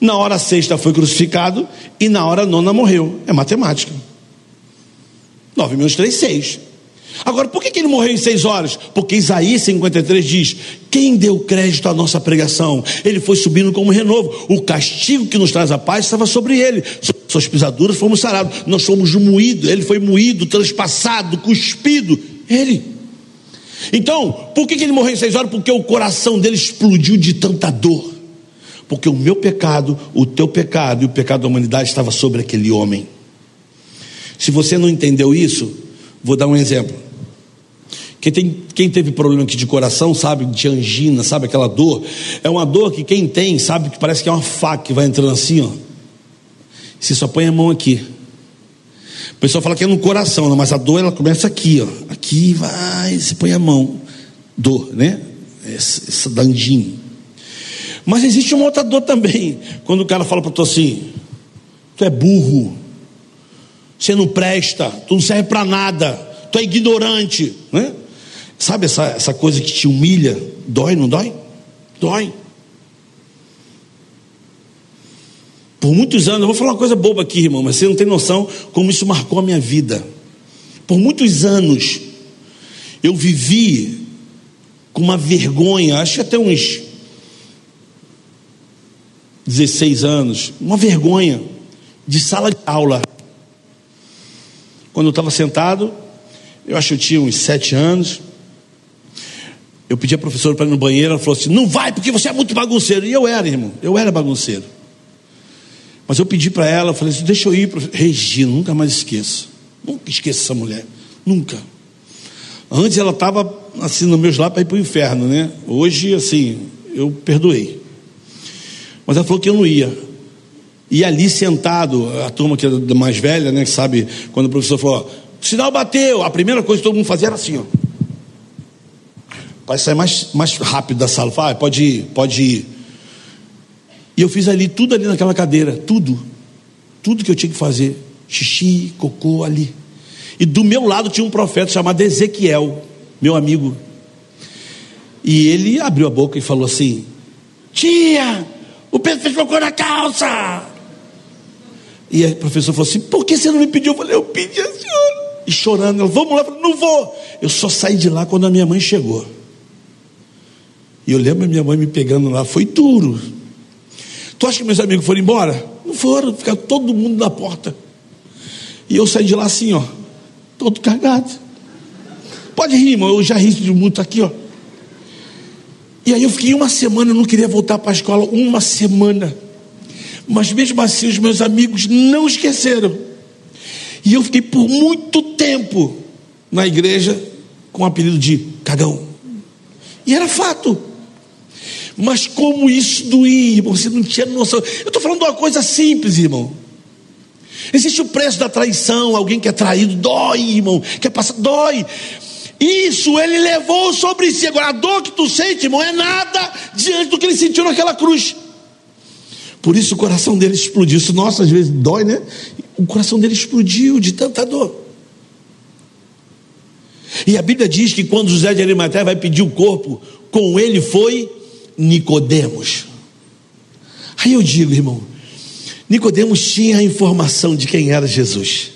na hora sexta foi crucificado e na hora nona morreu. É matemática. 9 menos 3, 6. Agora, por que, ele morreu em seis horas? Porque Isaías 53 diz: Quem deu crédito à nossa pregação? Ele foi subindo como renovo. O castigo que nos traz a paz estava sobre ele. Suas pisaduras fomos sarados. Nós fomos moídos. Ele foi moído, transpassado, cuspido. Ele. Então, por que, que ele morreu em seis horas? Porque o coração dele explodiu de tanta dor. Porque o meu pecado, o teu pecado e o pecado da humanidade estava sobre aquele homem. Se você não entendeu isso, vou dar um exemplo. Quem, tem, quem teve problema aqui de coração sabe de angina, sabe aquela dor. É uma dor que quem tem sabe que parece que é uma faca que vai entrando assim, ó. Você só põe a mão aqui. O pessoal fala que é no coração, mas a dor ela começa aqui, ó. Aqui vai, você põe a mão. Dor, né? Essa, essa dandinho. Mas existe uma outra dor também. Quando o cara fala para tu assim: Tu é burro. Você não presta, tu não serve para nada, tu é ignorante, né? Sabe essa, essa coisa que te humilha? Dói, não dói? Dói. Por muitos anos, eu vou falar uma coisa boba aqui, irmão, mas você não tem noção como isso marcou a minha vida. Por muitos anos, eu vivi com uma vergonha, acho que até uns 16 anos, uma vergonha de sala de aula. Quando eu estava sentado, eu acho que eu tinha uns sete anos. Eu pedi a professora para ir no banheiro, ela falou assim: não vai, porque você é muito bagunceiro. E eu era, irmão, eu era bagunceiro. Mas eu pedi para ela, eu falei assim: deixa eu ir, Regina, nunca mais esqueço. Nunca esqueço essa mulher, nunca. Antes ela estava assim nos meus lábios para ir para o inferno, né? Hoje, assim, eu perdoei. Mas ela falou que eu não ia. E ali sentado, a turma que é mais velha, né, que sabe, quando o professor falou, o sinal bateu, a primeira coisa que todo mundo fazia era assim, ó. Para sair mais, mais rápido da sala, ah, pode ir, pode ir. E eu fiz ali, tudo ali naquela cadeira, tudo. Tudo que eu tinha que fazer. Xixi, cocô ali. E do meu lado tinha um profeta chamado Ezequiel, meu amigo. E ele abriu a boca e falou assim: Tia, o Pedro fez cocô na calça. E a professora falou assim: Por que você não me pediu? Eu falei: Eu pedi a senhora. E chorando, ela, vamos lá. Eu falei, não vou. Eu só saí de lá quando a minha mãe chegou. E eu lembro minha mãe me pegando lá, foi duro. Tu acha que meus amigos foram embora? Não foram, ficaram todo mundo na porta. E eu saí de lá assim, ó, todo cagado. Pode rir, irmão, eu já ri de muito aqui, ó. E aí eu fiquei uma semana, eu não queria voltar para a escola, uma semana. Mas mesmo assim, os meus amigos não esqueceram. E eu fiquei por muito tempo na igreja com o apelido de cagão. E era fato. Mas como isso doía, irmão, você não tinha noção. Eu estou falando de uma coisa simples, irmão. Existe o preço da traição, alguém que é traído, dói, irmão, quer passar, dói. Isso ele levou sobre si. Agora, a dor que tu sente, irmão, é nada diante do que ele sentiu naquela cruz. Por isso o coração dele explodiu. Isso, nossa, às vezes dói, né? O coração dele explodiu de tanta dor. E a Bíblia diz que quando José de Arimateia vai pedir o corpo, com ele foi Nicodemos. Aí eu digo, irmão, Nicodemos tinha a informação de quem era Jesus.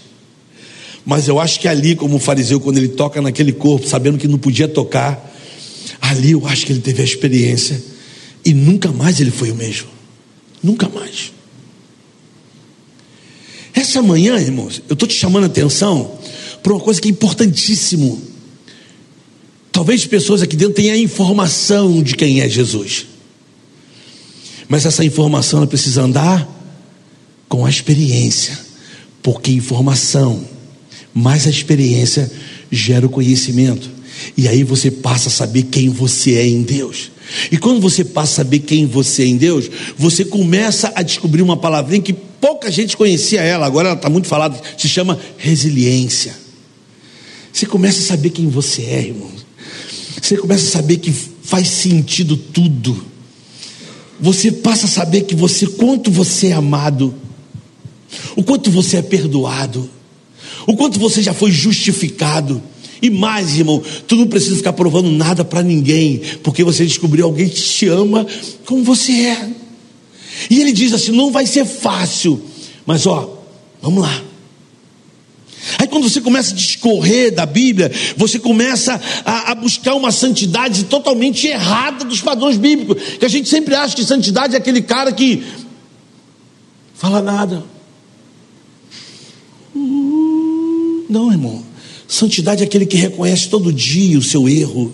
Mas eu acho que ali, como o fariseu, quando ele toca naquele corpo, sabendo que não podia tocar, ali eu acho que ele teve a experiência e nunca mais ele foi o mesmo. Nunca mais. Essa manhã, irmãos, eu estou te chamando a atenção para uma coisa que é importantíssimo. Talvez pessoas aqui dentro tenham a informação de quem é Jesus. Mas essa informação ela precisa andar com a experiência. Porque informação mais a experiência gera o conhecimento. E aí você passa a saber quem você é em Deus. E quando você passa a saber quem você é em Deus, você começa a descobrir uma palavrinha que pouca gente conhecia ela, agora ela está muito falada, se chama resiliência. Você começa a saber quem você é, irmão. Você começa a saber que faz sentido tudo. Você passa a saber que você, quanto você é amado, o quanto você é perdoado o quanto você já foi justificado. E mais, irmão, tu não precisa ficar provando nada para ninguém, porque você descobriu alguém que te ama como você é. E ele diz assim: não vai ser fácil, mas ó, vamos lá. Aí quando você começa a discorrer da Bíblia, você começa a, a, buscar uma santidade totalmente errada dos padrões bíblicos. Que a gente sempre acha que santidade é aquele cara que fala nada, Não, irmão. Santidade é aquele que reconhece todo dia o seu erro.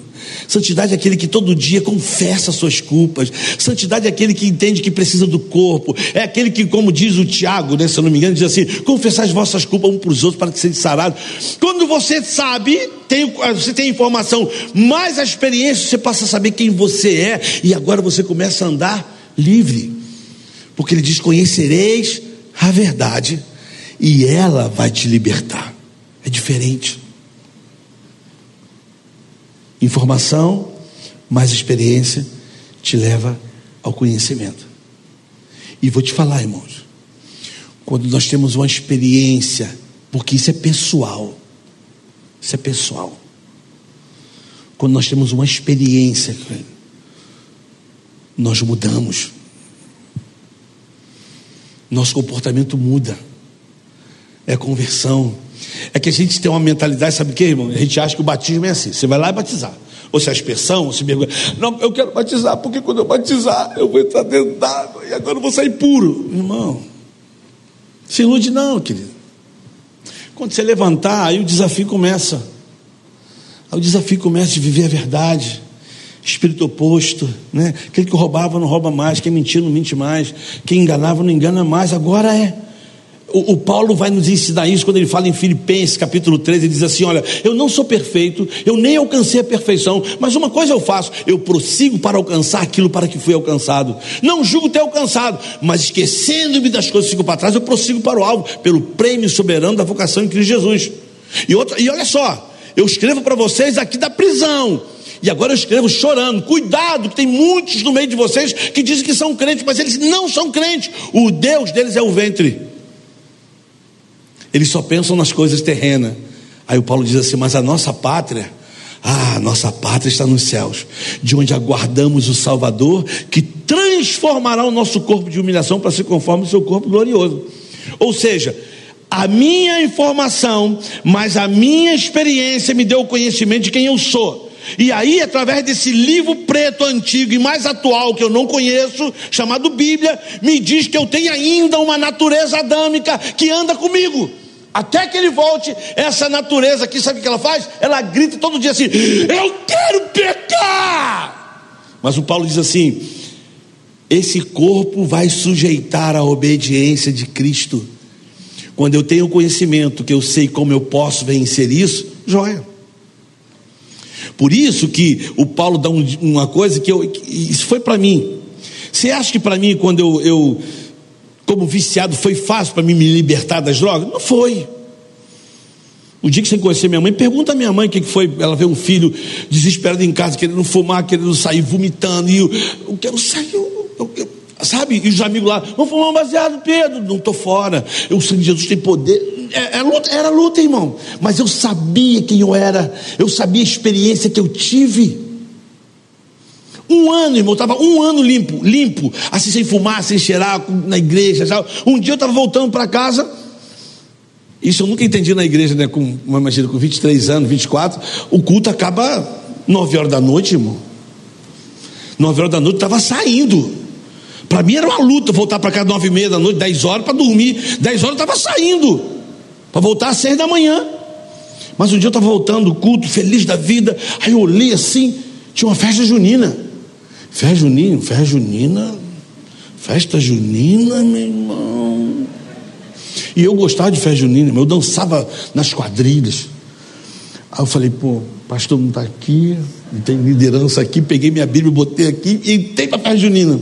Santidade é aquele que todo dia confessa suas culpas. Santidade é aquele que entende que precisa do corpo. É aquele que, como diz o Tiago, né, se eu não me engano, diz assim: confessar as vossas culpas um para os outros para que sejam sarados. Quando você sabe, tem, você tem informação, mais a experiência, você passa a saber quem você é. E agora você começa a andar livre. Porque ele diz: conhecereis a verdade, e ela vai te libertar. É diferente. Informação mais experiência te leva ao conhecimento. E vou te falar, irmãos, quando nós temos uma experiência, porque isso é pessoal, isso é pessoal. Quando nós temos uma experiência, nós mudamos. nosso comportamento muda. É conversão. É que a gente tem uma mentalidade, sabe o que, irmão? A gente acha que o batismo é assim: você vai lá e batizar. Ou se a expressão, ou se mergulha. Não, eu quero batizar, porque quando eu batizar, eu vou entrar dentro d'água e agora eu vou sair puro. Irmão, se ilude não, querido. Quando você levantar, aí o desafio começa. Aí o desafio começa de viver a verdade. Espírito oposto, né? Aquele que roubava não rouba mais, quem mentia não mente mais, quem enganava não engana mais. Agora é. O, o, Paulo vai nos ensinar isso quando ele fala em Filipenses capítulo 13, ele diz assim: Olha, eu não sou perfeito, eu nem alcancei a perfeição, mas uma coisa eu faço, eu prossigo para alcançar aquilo para que fui alcançado. Não julgo ter alcançado, mas esquecendo-me das coisas que ficam para trás, eu prossigo para o alvo, pelo prêmio soberano da vocação em Cristo Jesus. E, outra, e olha só, eu escrevo para vocês aqui da prisão. E agora eu escrevo chorando. Cuidado, que tem muitos no meio de vocês que dizem que são crentes, mas eles não são crentes. O Deus deles é o ventre. Eles só pensam nas coisas terrenas. Aí o Paulo diz assim: Mas a nossa pátria, ah, nossa pátria está nos céus, de onde aguardamos o Salvador, que transformará o nosso corpo de humilhação para ser conforme o seu corpo glorioso. Ou seja, a minha informação, mas a minha experiência me deu o conhecimento de quem eu sou. E aí, através desse livro preto antigo e mais atual que eu não conheço, chamado Bíblia, me diz que eu tenho ainda uma natureza adâmica que anda comigo. Até que ele volte, essa natureza aqui, sabe o que ela faz? Ela grita todo dia assim: Eu quero pecar. Mas o Paulo diz assim: Esse corpo vai sujeitar a obediência de Cristo. Quando eu tenho conhecimento, que eu sei como eu posso vencer isso, joia. Por isso que o Paulo dá um, uma coisa que, eu, que isso foi para mim. Você acha que para mim, quando eu, eu como viciado, foi fácil para mim me libertar das drogas? Não foi. O dia que você conhecer minha mãe, pergunta à minha mãe o que foi. Ela vê um filho desesperado em casa, querendo fumar, querendo sair, vomitando. E eu, eu quero sair, eu, eu, eu, sabe? E os amigos lá, vamos fumar um baseado, Pedro. Não estou fora. Eu, o Senhor Jesus tem poder. É, é luta, era luta, irmão. Mas eu sabia quem eu era. Eu sabia a experiência que eu tive. Um ano, irmão, estava um ano limpo, limpo, assim sem fumar, sem cheirar, na igreja. Sabe? Um dia eu estava voltando para casa. Isso eu nunca entendi na igreja, né? Com, imagina, com 23 anos, 24, o culto acaba 9 horas da noite, irmão. 9 horas da noite estava saindo. Para mim era uma luta voltar para casa 9 e meia da noite, 10 horas para dormir. 10 horas estava saindo. Para voltar às 6 da manhã. Mas um dia eu estava voltando do culto, feliz da vida. Aí eu olhei assim, tinha uma festa junina. Festa junina, festa junina, festa junina, meu irmão. E eu gostava de festa junina, eu dançava nas quadrilhas. Aí eu falei, pô, pastor não está aqui, não tem liderança aqui, peguei minha Bíblia, botei aqui e entrei para a festa junina.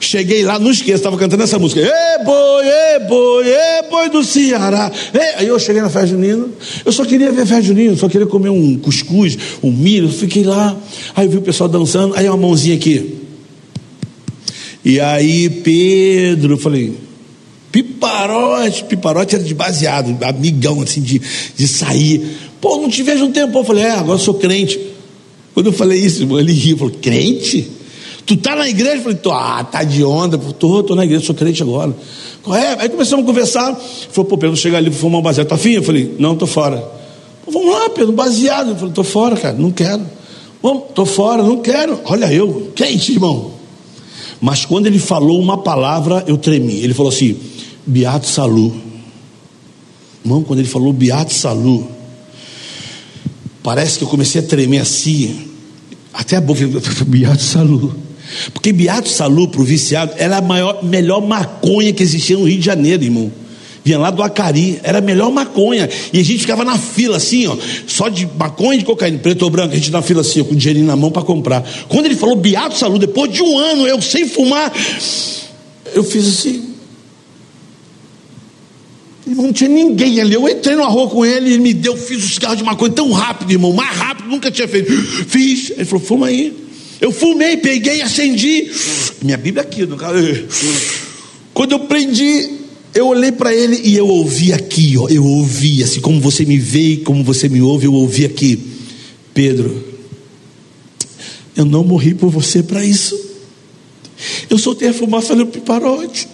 Cheguei lá, não esqueço, estava cantando essa música. Ê boi, ê boi, ê boi do Ceará. Aí eu cheguei na festa junina, eu só queria ver a festa junina, só queria comer um cuscuz, um milho. Fiquei lá, aí eu vi o pessoal dançando, aí uma mãozinha aqui. E aí, Pedro, eu falei, piparote, piparote era de baseado, amigão assim, de, de sair. Pô, não te vejo um tempo. Eu falei, é, agora eu sou crente. Quando eu falei isso, ele riu, falou, crente? Tu tá na igreja? Eu falei, tô, ah, tá de onda. Tô, tô na igreja, sou crente agora. É? Aí começamos a conversar. Falou, pô, Pedro, chega ali para fumar um baseado. Tá afim? Eu falei, não, tô fora. Vamos lá, Pedro, baseado. Eu falei, tô fora, cara, não quero. Vamos, tô fora, não quero. Olha eu, quente, irmão. Mas quando ele falou uma palavra, eu tremi. Ele falou assim, Beato Salu. Irmão, quando ele falou Beato Salu, parece que eu comecei a tremer assim. Até a boca, Beato Salu. Porque Beato o viciado, era a maior, melhor maconha que existia no Rio de Janeiro, irmão. Vinha lá do Acari, era a melhor maconha. E a gente ficava na fila assim, ó, só de maconha e de cocaína, preto ou branco, a gente na fila assim, ó, com dinheirinho na mão para comprar. Quando ele falou Beato Salu, depois de um ano, eu sem fumar, eu fiz assim. Não tinha ninguém ali. Eu entrei numa rua com ele, ele me deu, fiz o cigarro de maconha tão rápido, irmão, mais rápido, nunca tinha feito. Fiz. Ele falou, fuma aí. Eu fumei, peguei, acendi. Minha Bíblia aqui, no caso. Quando eu prendi, eu olhei para ele e eu ouvi aqui, ó, eu ouvi, assim como você me vê, como você me ouve, eu ouvi aqui. Pedro, eu não morri por você para isso. Eu soltei a fumaça no piparote.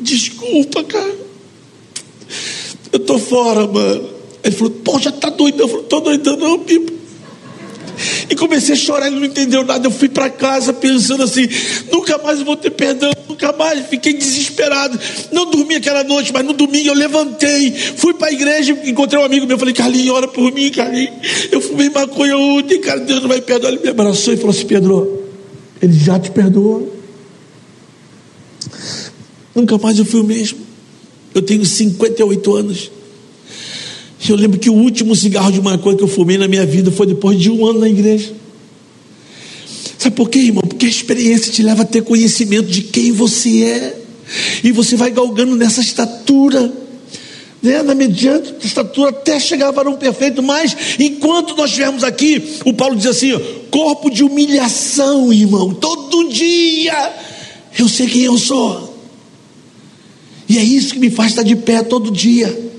Desculpa, cara. Eu tô fora, mano. Ele falou, pô, já tá doidão. Eu falei, tô doidão não, Pipo. E comecei a chorar, ele não entendeu nada. Eu fui para casa pensando assim: nunca mais vou ter perdão, nunca mais. Fiquei desesperado. Não dormi aquela noite, mas no domingo eu levantei, fui para a igreja, encontrei um amigo meu. Falei: Carlinhos, ora por mim, Carlinhos. Eu fumei maconha ontem, cara, Deus não vai perdoar. Ele me abraçou e falou assim: Pedro, ele já te perdoou. Nunca mais eu fui o mesmo. Eu tenho 58 anos. Eu lembro que o último cigarro de maconha que eu fumei na minha vida foi depois de um ano na igreja. Sabe por quê, irmão? Porque a experiência te leva a ter conhecimento de quem você é. E você vai galgando nessa estatura, né? na mediante estatura, até chegar a varão perfeito. Mas enquanto nós estivermos aqui, o Paulo diz assim: ó, corpo de humilhação, irmão. Todo dia eu sei quem eu sou. E é isso que me faz estar de pé todo dia.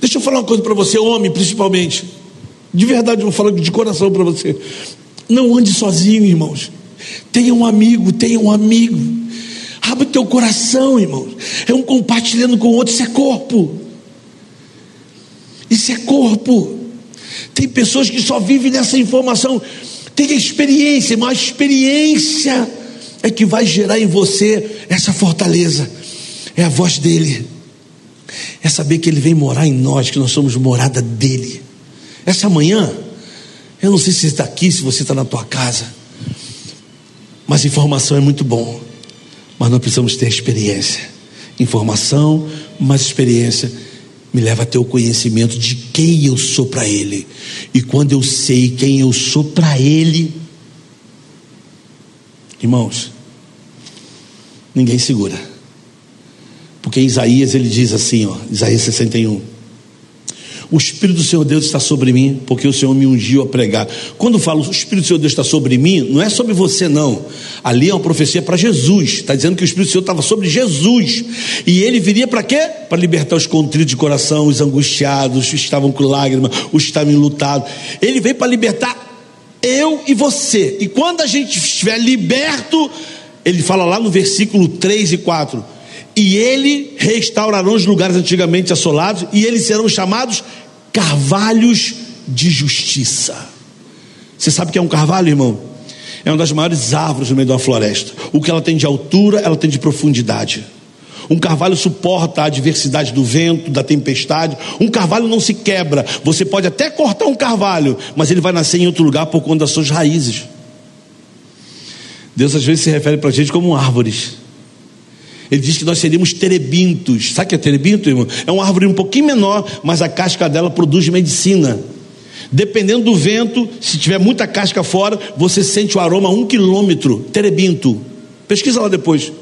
Deixa eu falar uma coisa para você, homem principalmente. De verdade, eu vou falar de coração para você. Não ande sozinho, irmãos. Tenha um amigo, tenha um amigo. Abre o teu coração, irmãos. É um compartilhando com o outro, isso é corpo. Isso é corpo. Tem pessoas que só vivem nessa informação. Tem experiência, mas a experiência é que vai gerar em você essa fortaleza. É a voz dele é saber que Ele vem morar em nós, que nós somos morada dele. Essa manhã, eu não sei se está aqui, se você está na tua casa, mas informação é muito bom, mas nós precisamos ter experiência. Informação, mais experiência me leva a ter o conhecimento de quem eu sou para Ele. E quando eu sei quem eu sou para Ele, irmãos, ninguém segura. Porque Isaías ele diz assim, ó, Isaías 61. O Espírito do Senhor Deus está sobre mim, porque o Senhor me ungiu a pregar. Quando falo o Espírito do Senhor Deus está sobre mim, não é sobre você, não. Ali é uma profecia para Jesus. Está dizendo que o Espírito do Senhor estava sobre Jesus. E ele viria para quê? Para libertar os contritos de coração, os angustiados, os que estavam com lágrimas, os que estavam lutados. Ele veio para libertar eu e você. E quando a gente estiver liberto, ele fala lá no versículo 3 e 4 e ele restaurará os lugares antigamente assolados, e eles serão chamados carvalhos de justiça. Você sabe o que é um carvalho, irmão? É uma das maiores árvores no meio uma floresta. O que ela tem de altura, ela tem de profundidade. Um carvalho suporta a adversidade do vento, da tempestade. Um carvalho não se quebra. Você pode até cortar um carvalho, mas ele vai nascer em outro lugar por conta das suas raízes. Deus às vezes se refere para a gente como árvores. Ele diz que nós seríamos terebintos. Sabe o que é terebinto, irmão? É uma árvore um pouquinho menor, mas a casca dela produz medicina. Dependendo do vento, se tiver muita casca fora, você sente o aroma a um quilômetro. Terebinto. Pesquisa lá depois.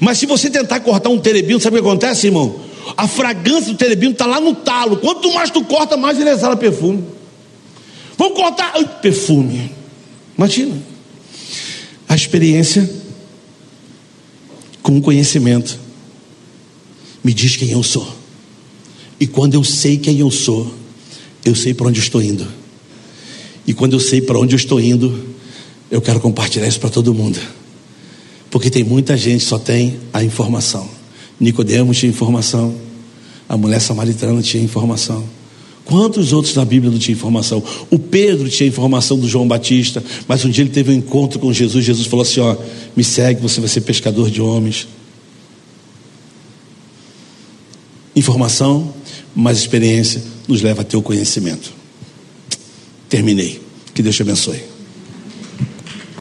Mas se você tentar cortar um terebinto, sabe o que acontece, irmão? A fragrância do terebinto está lá no talo. Quanto mais tu corta, mais ele exala perfume. Vamos cortar. Ai, perfume. Imagina. A experiência com conhecimento, me diz quem eu sou. E quando eu sei quem eu sou, eu sei para onde estou indo. E quando eu sei para onde eu estou indo, eu quero compartilhar isso para todo mundo. Porque tem muita gente que só tem a informação. Nicodemos tinha informação, a mulher samaritana tinha informação. Quantos outros na Bíblia não tinham informação? O Pedro tinha informação do João Batista, mas um dia ele teve um encontro com Jesus. Jesus falou assim: Ó, me segue, você vai ser pescador de homens. Informação, mais experiência nos leva a ter o conhecimento. Terminei. Que Deus te abençoe.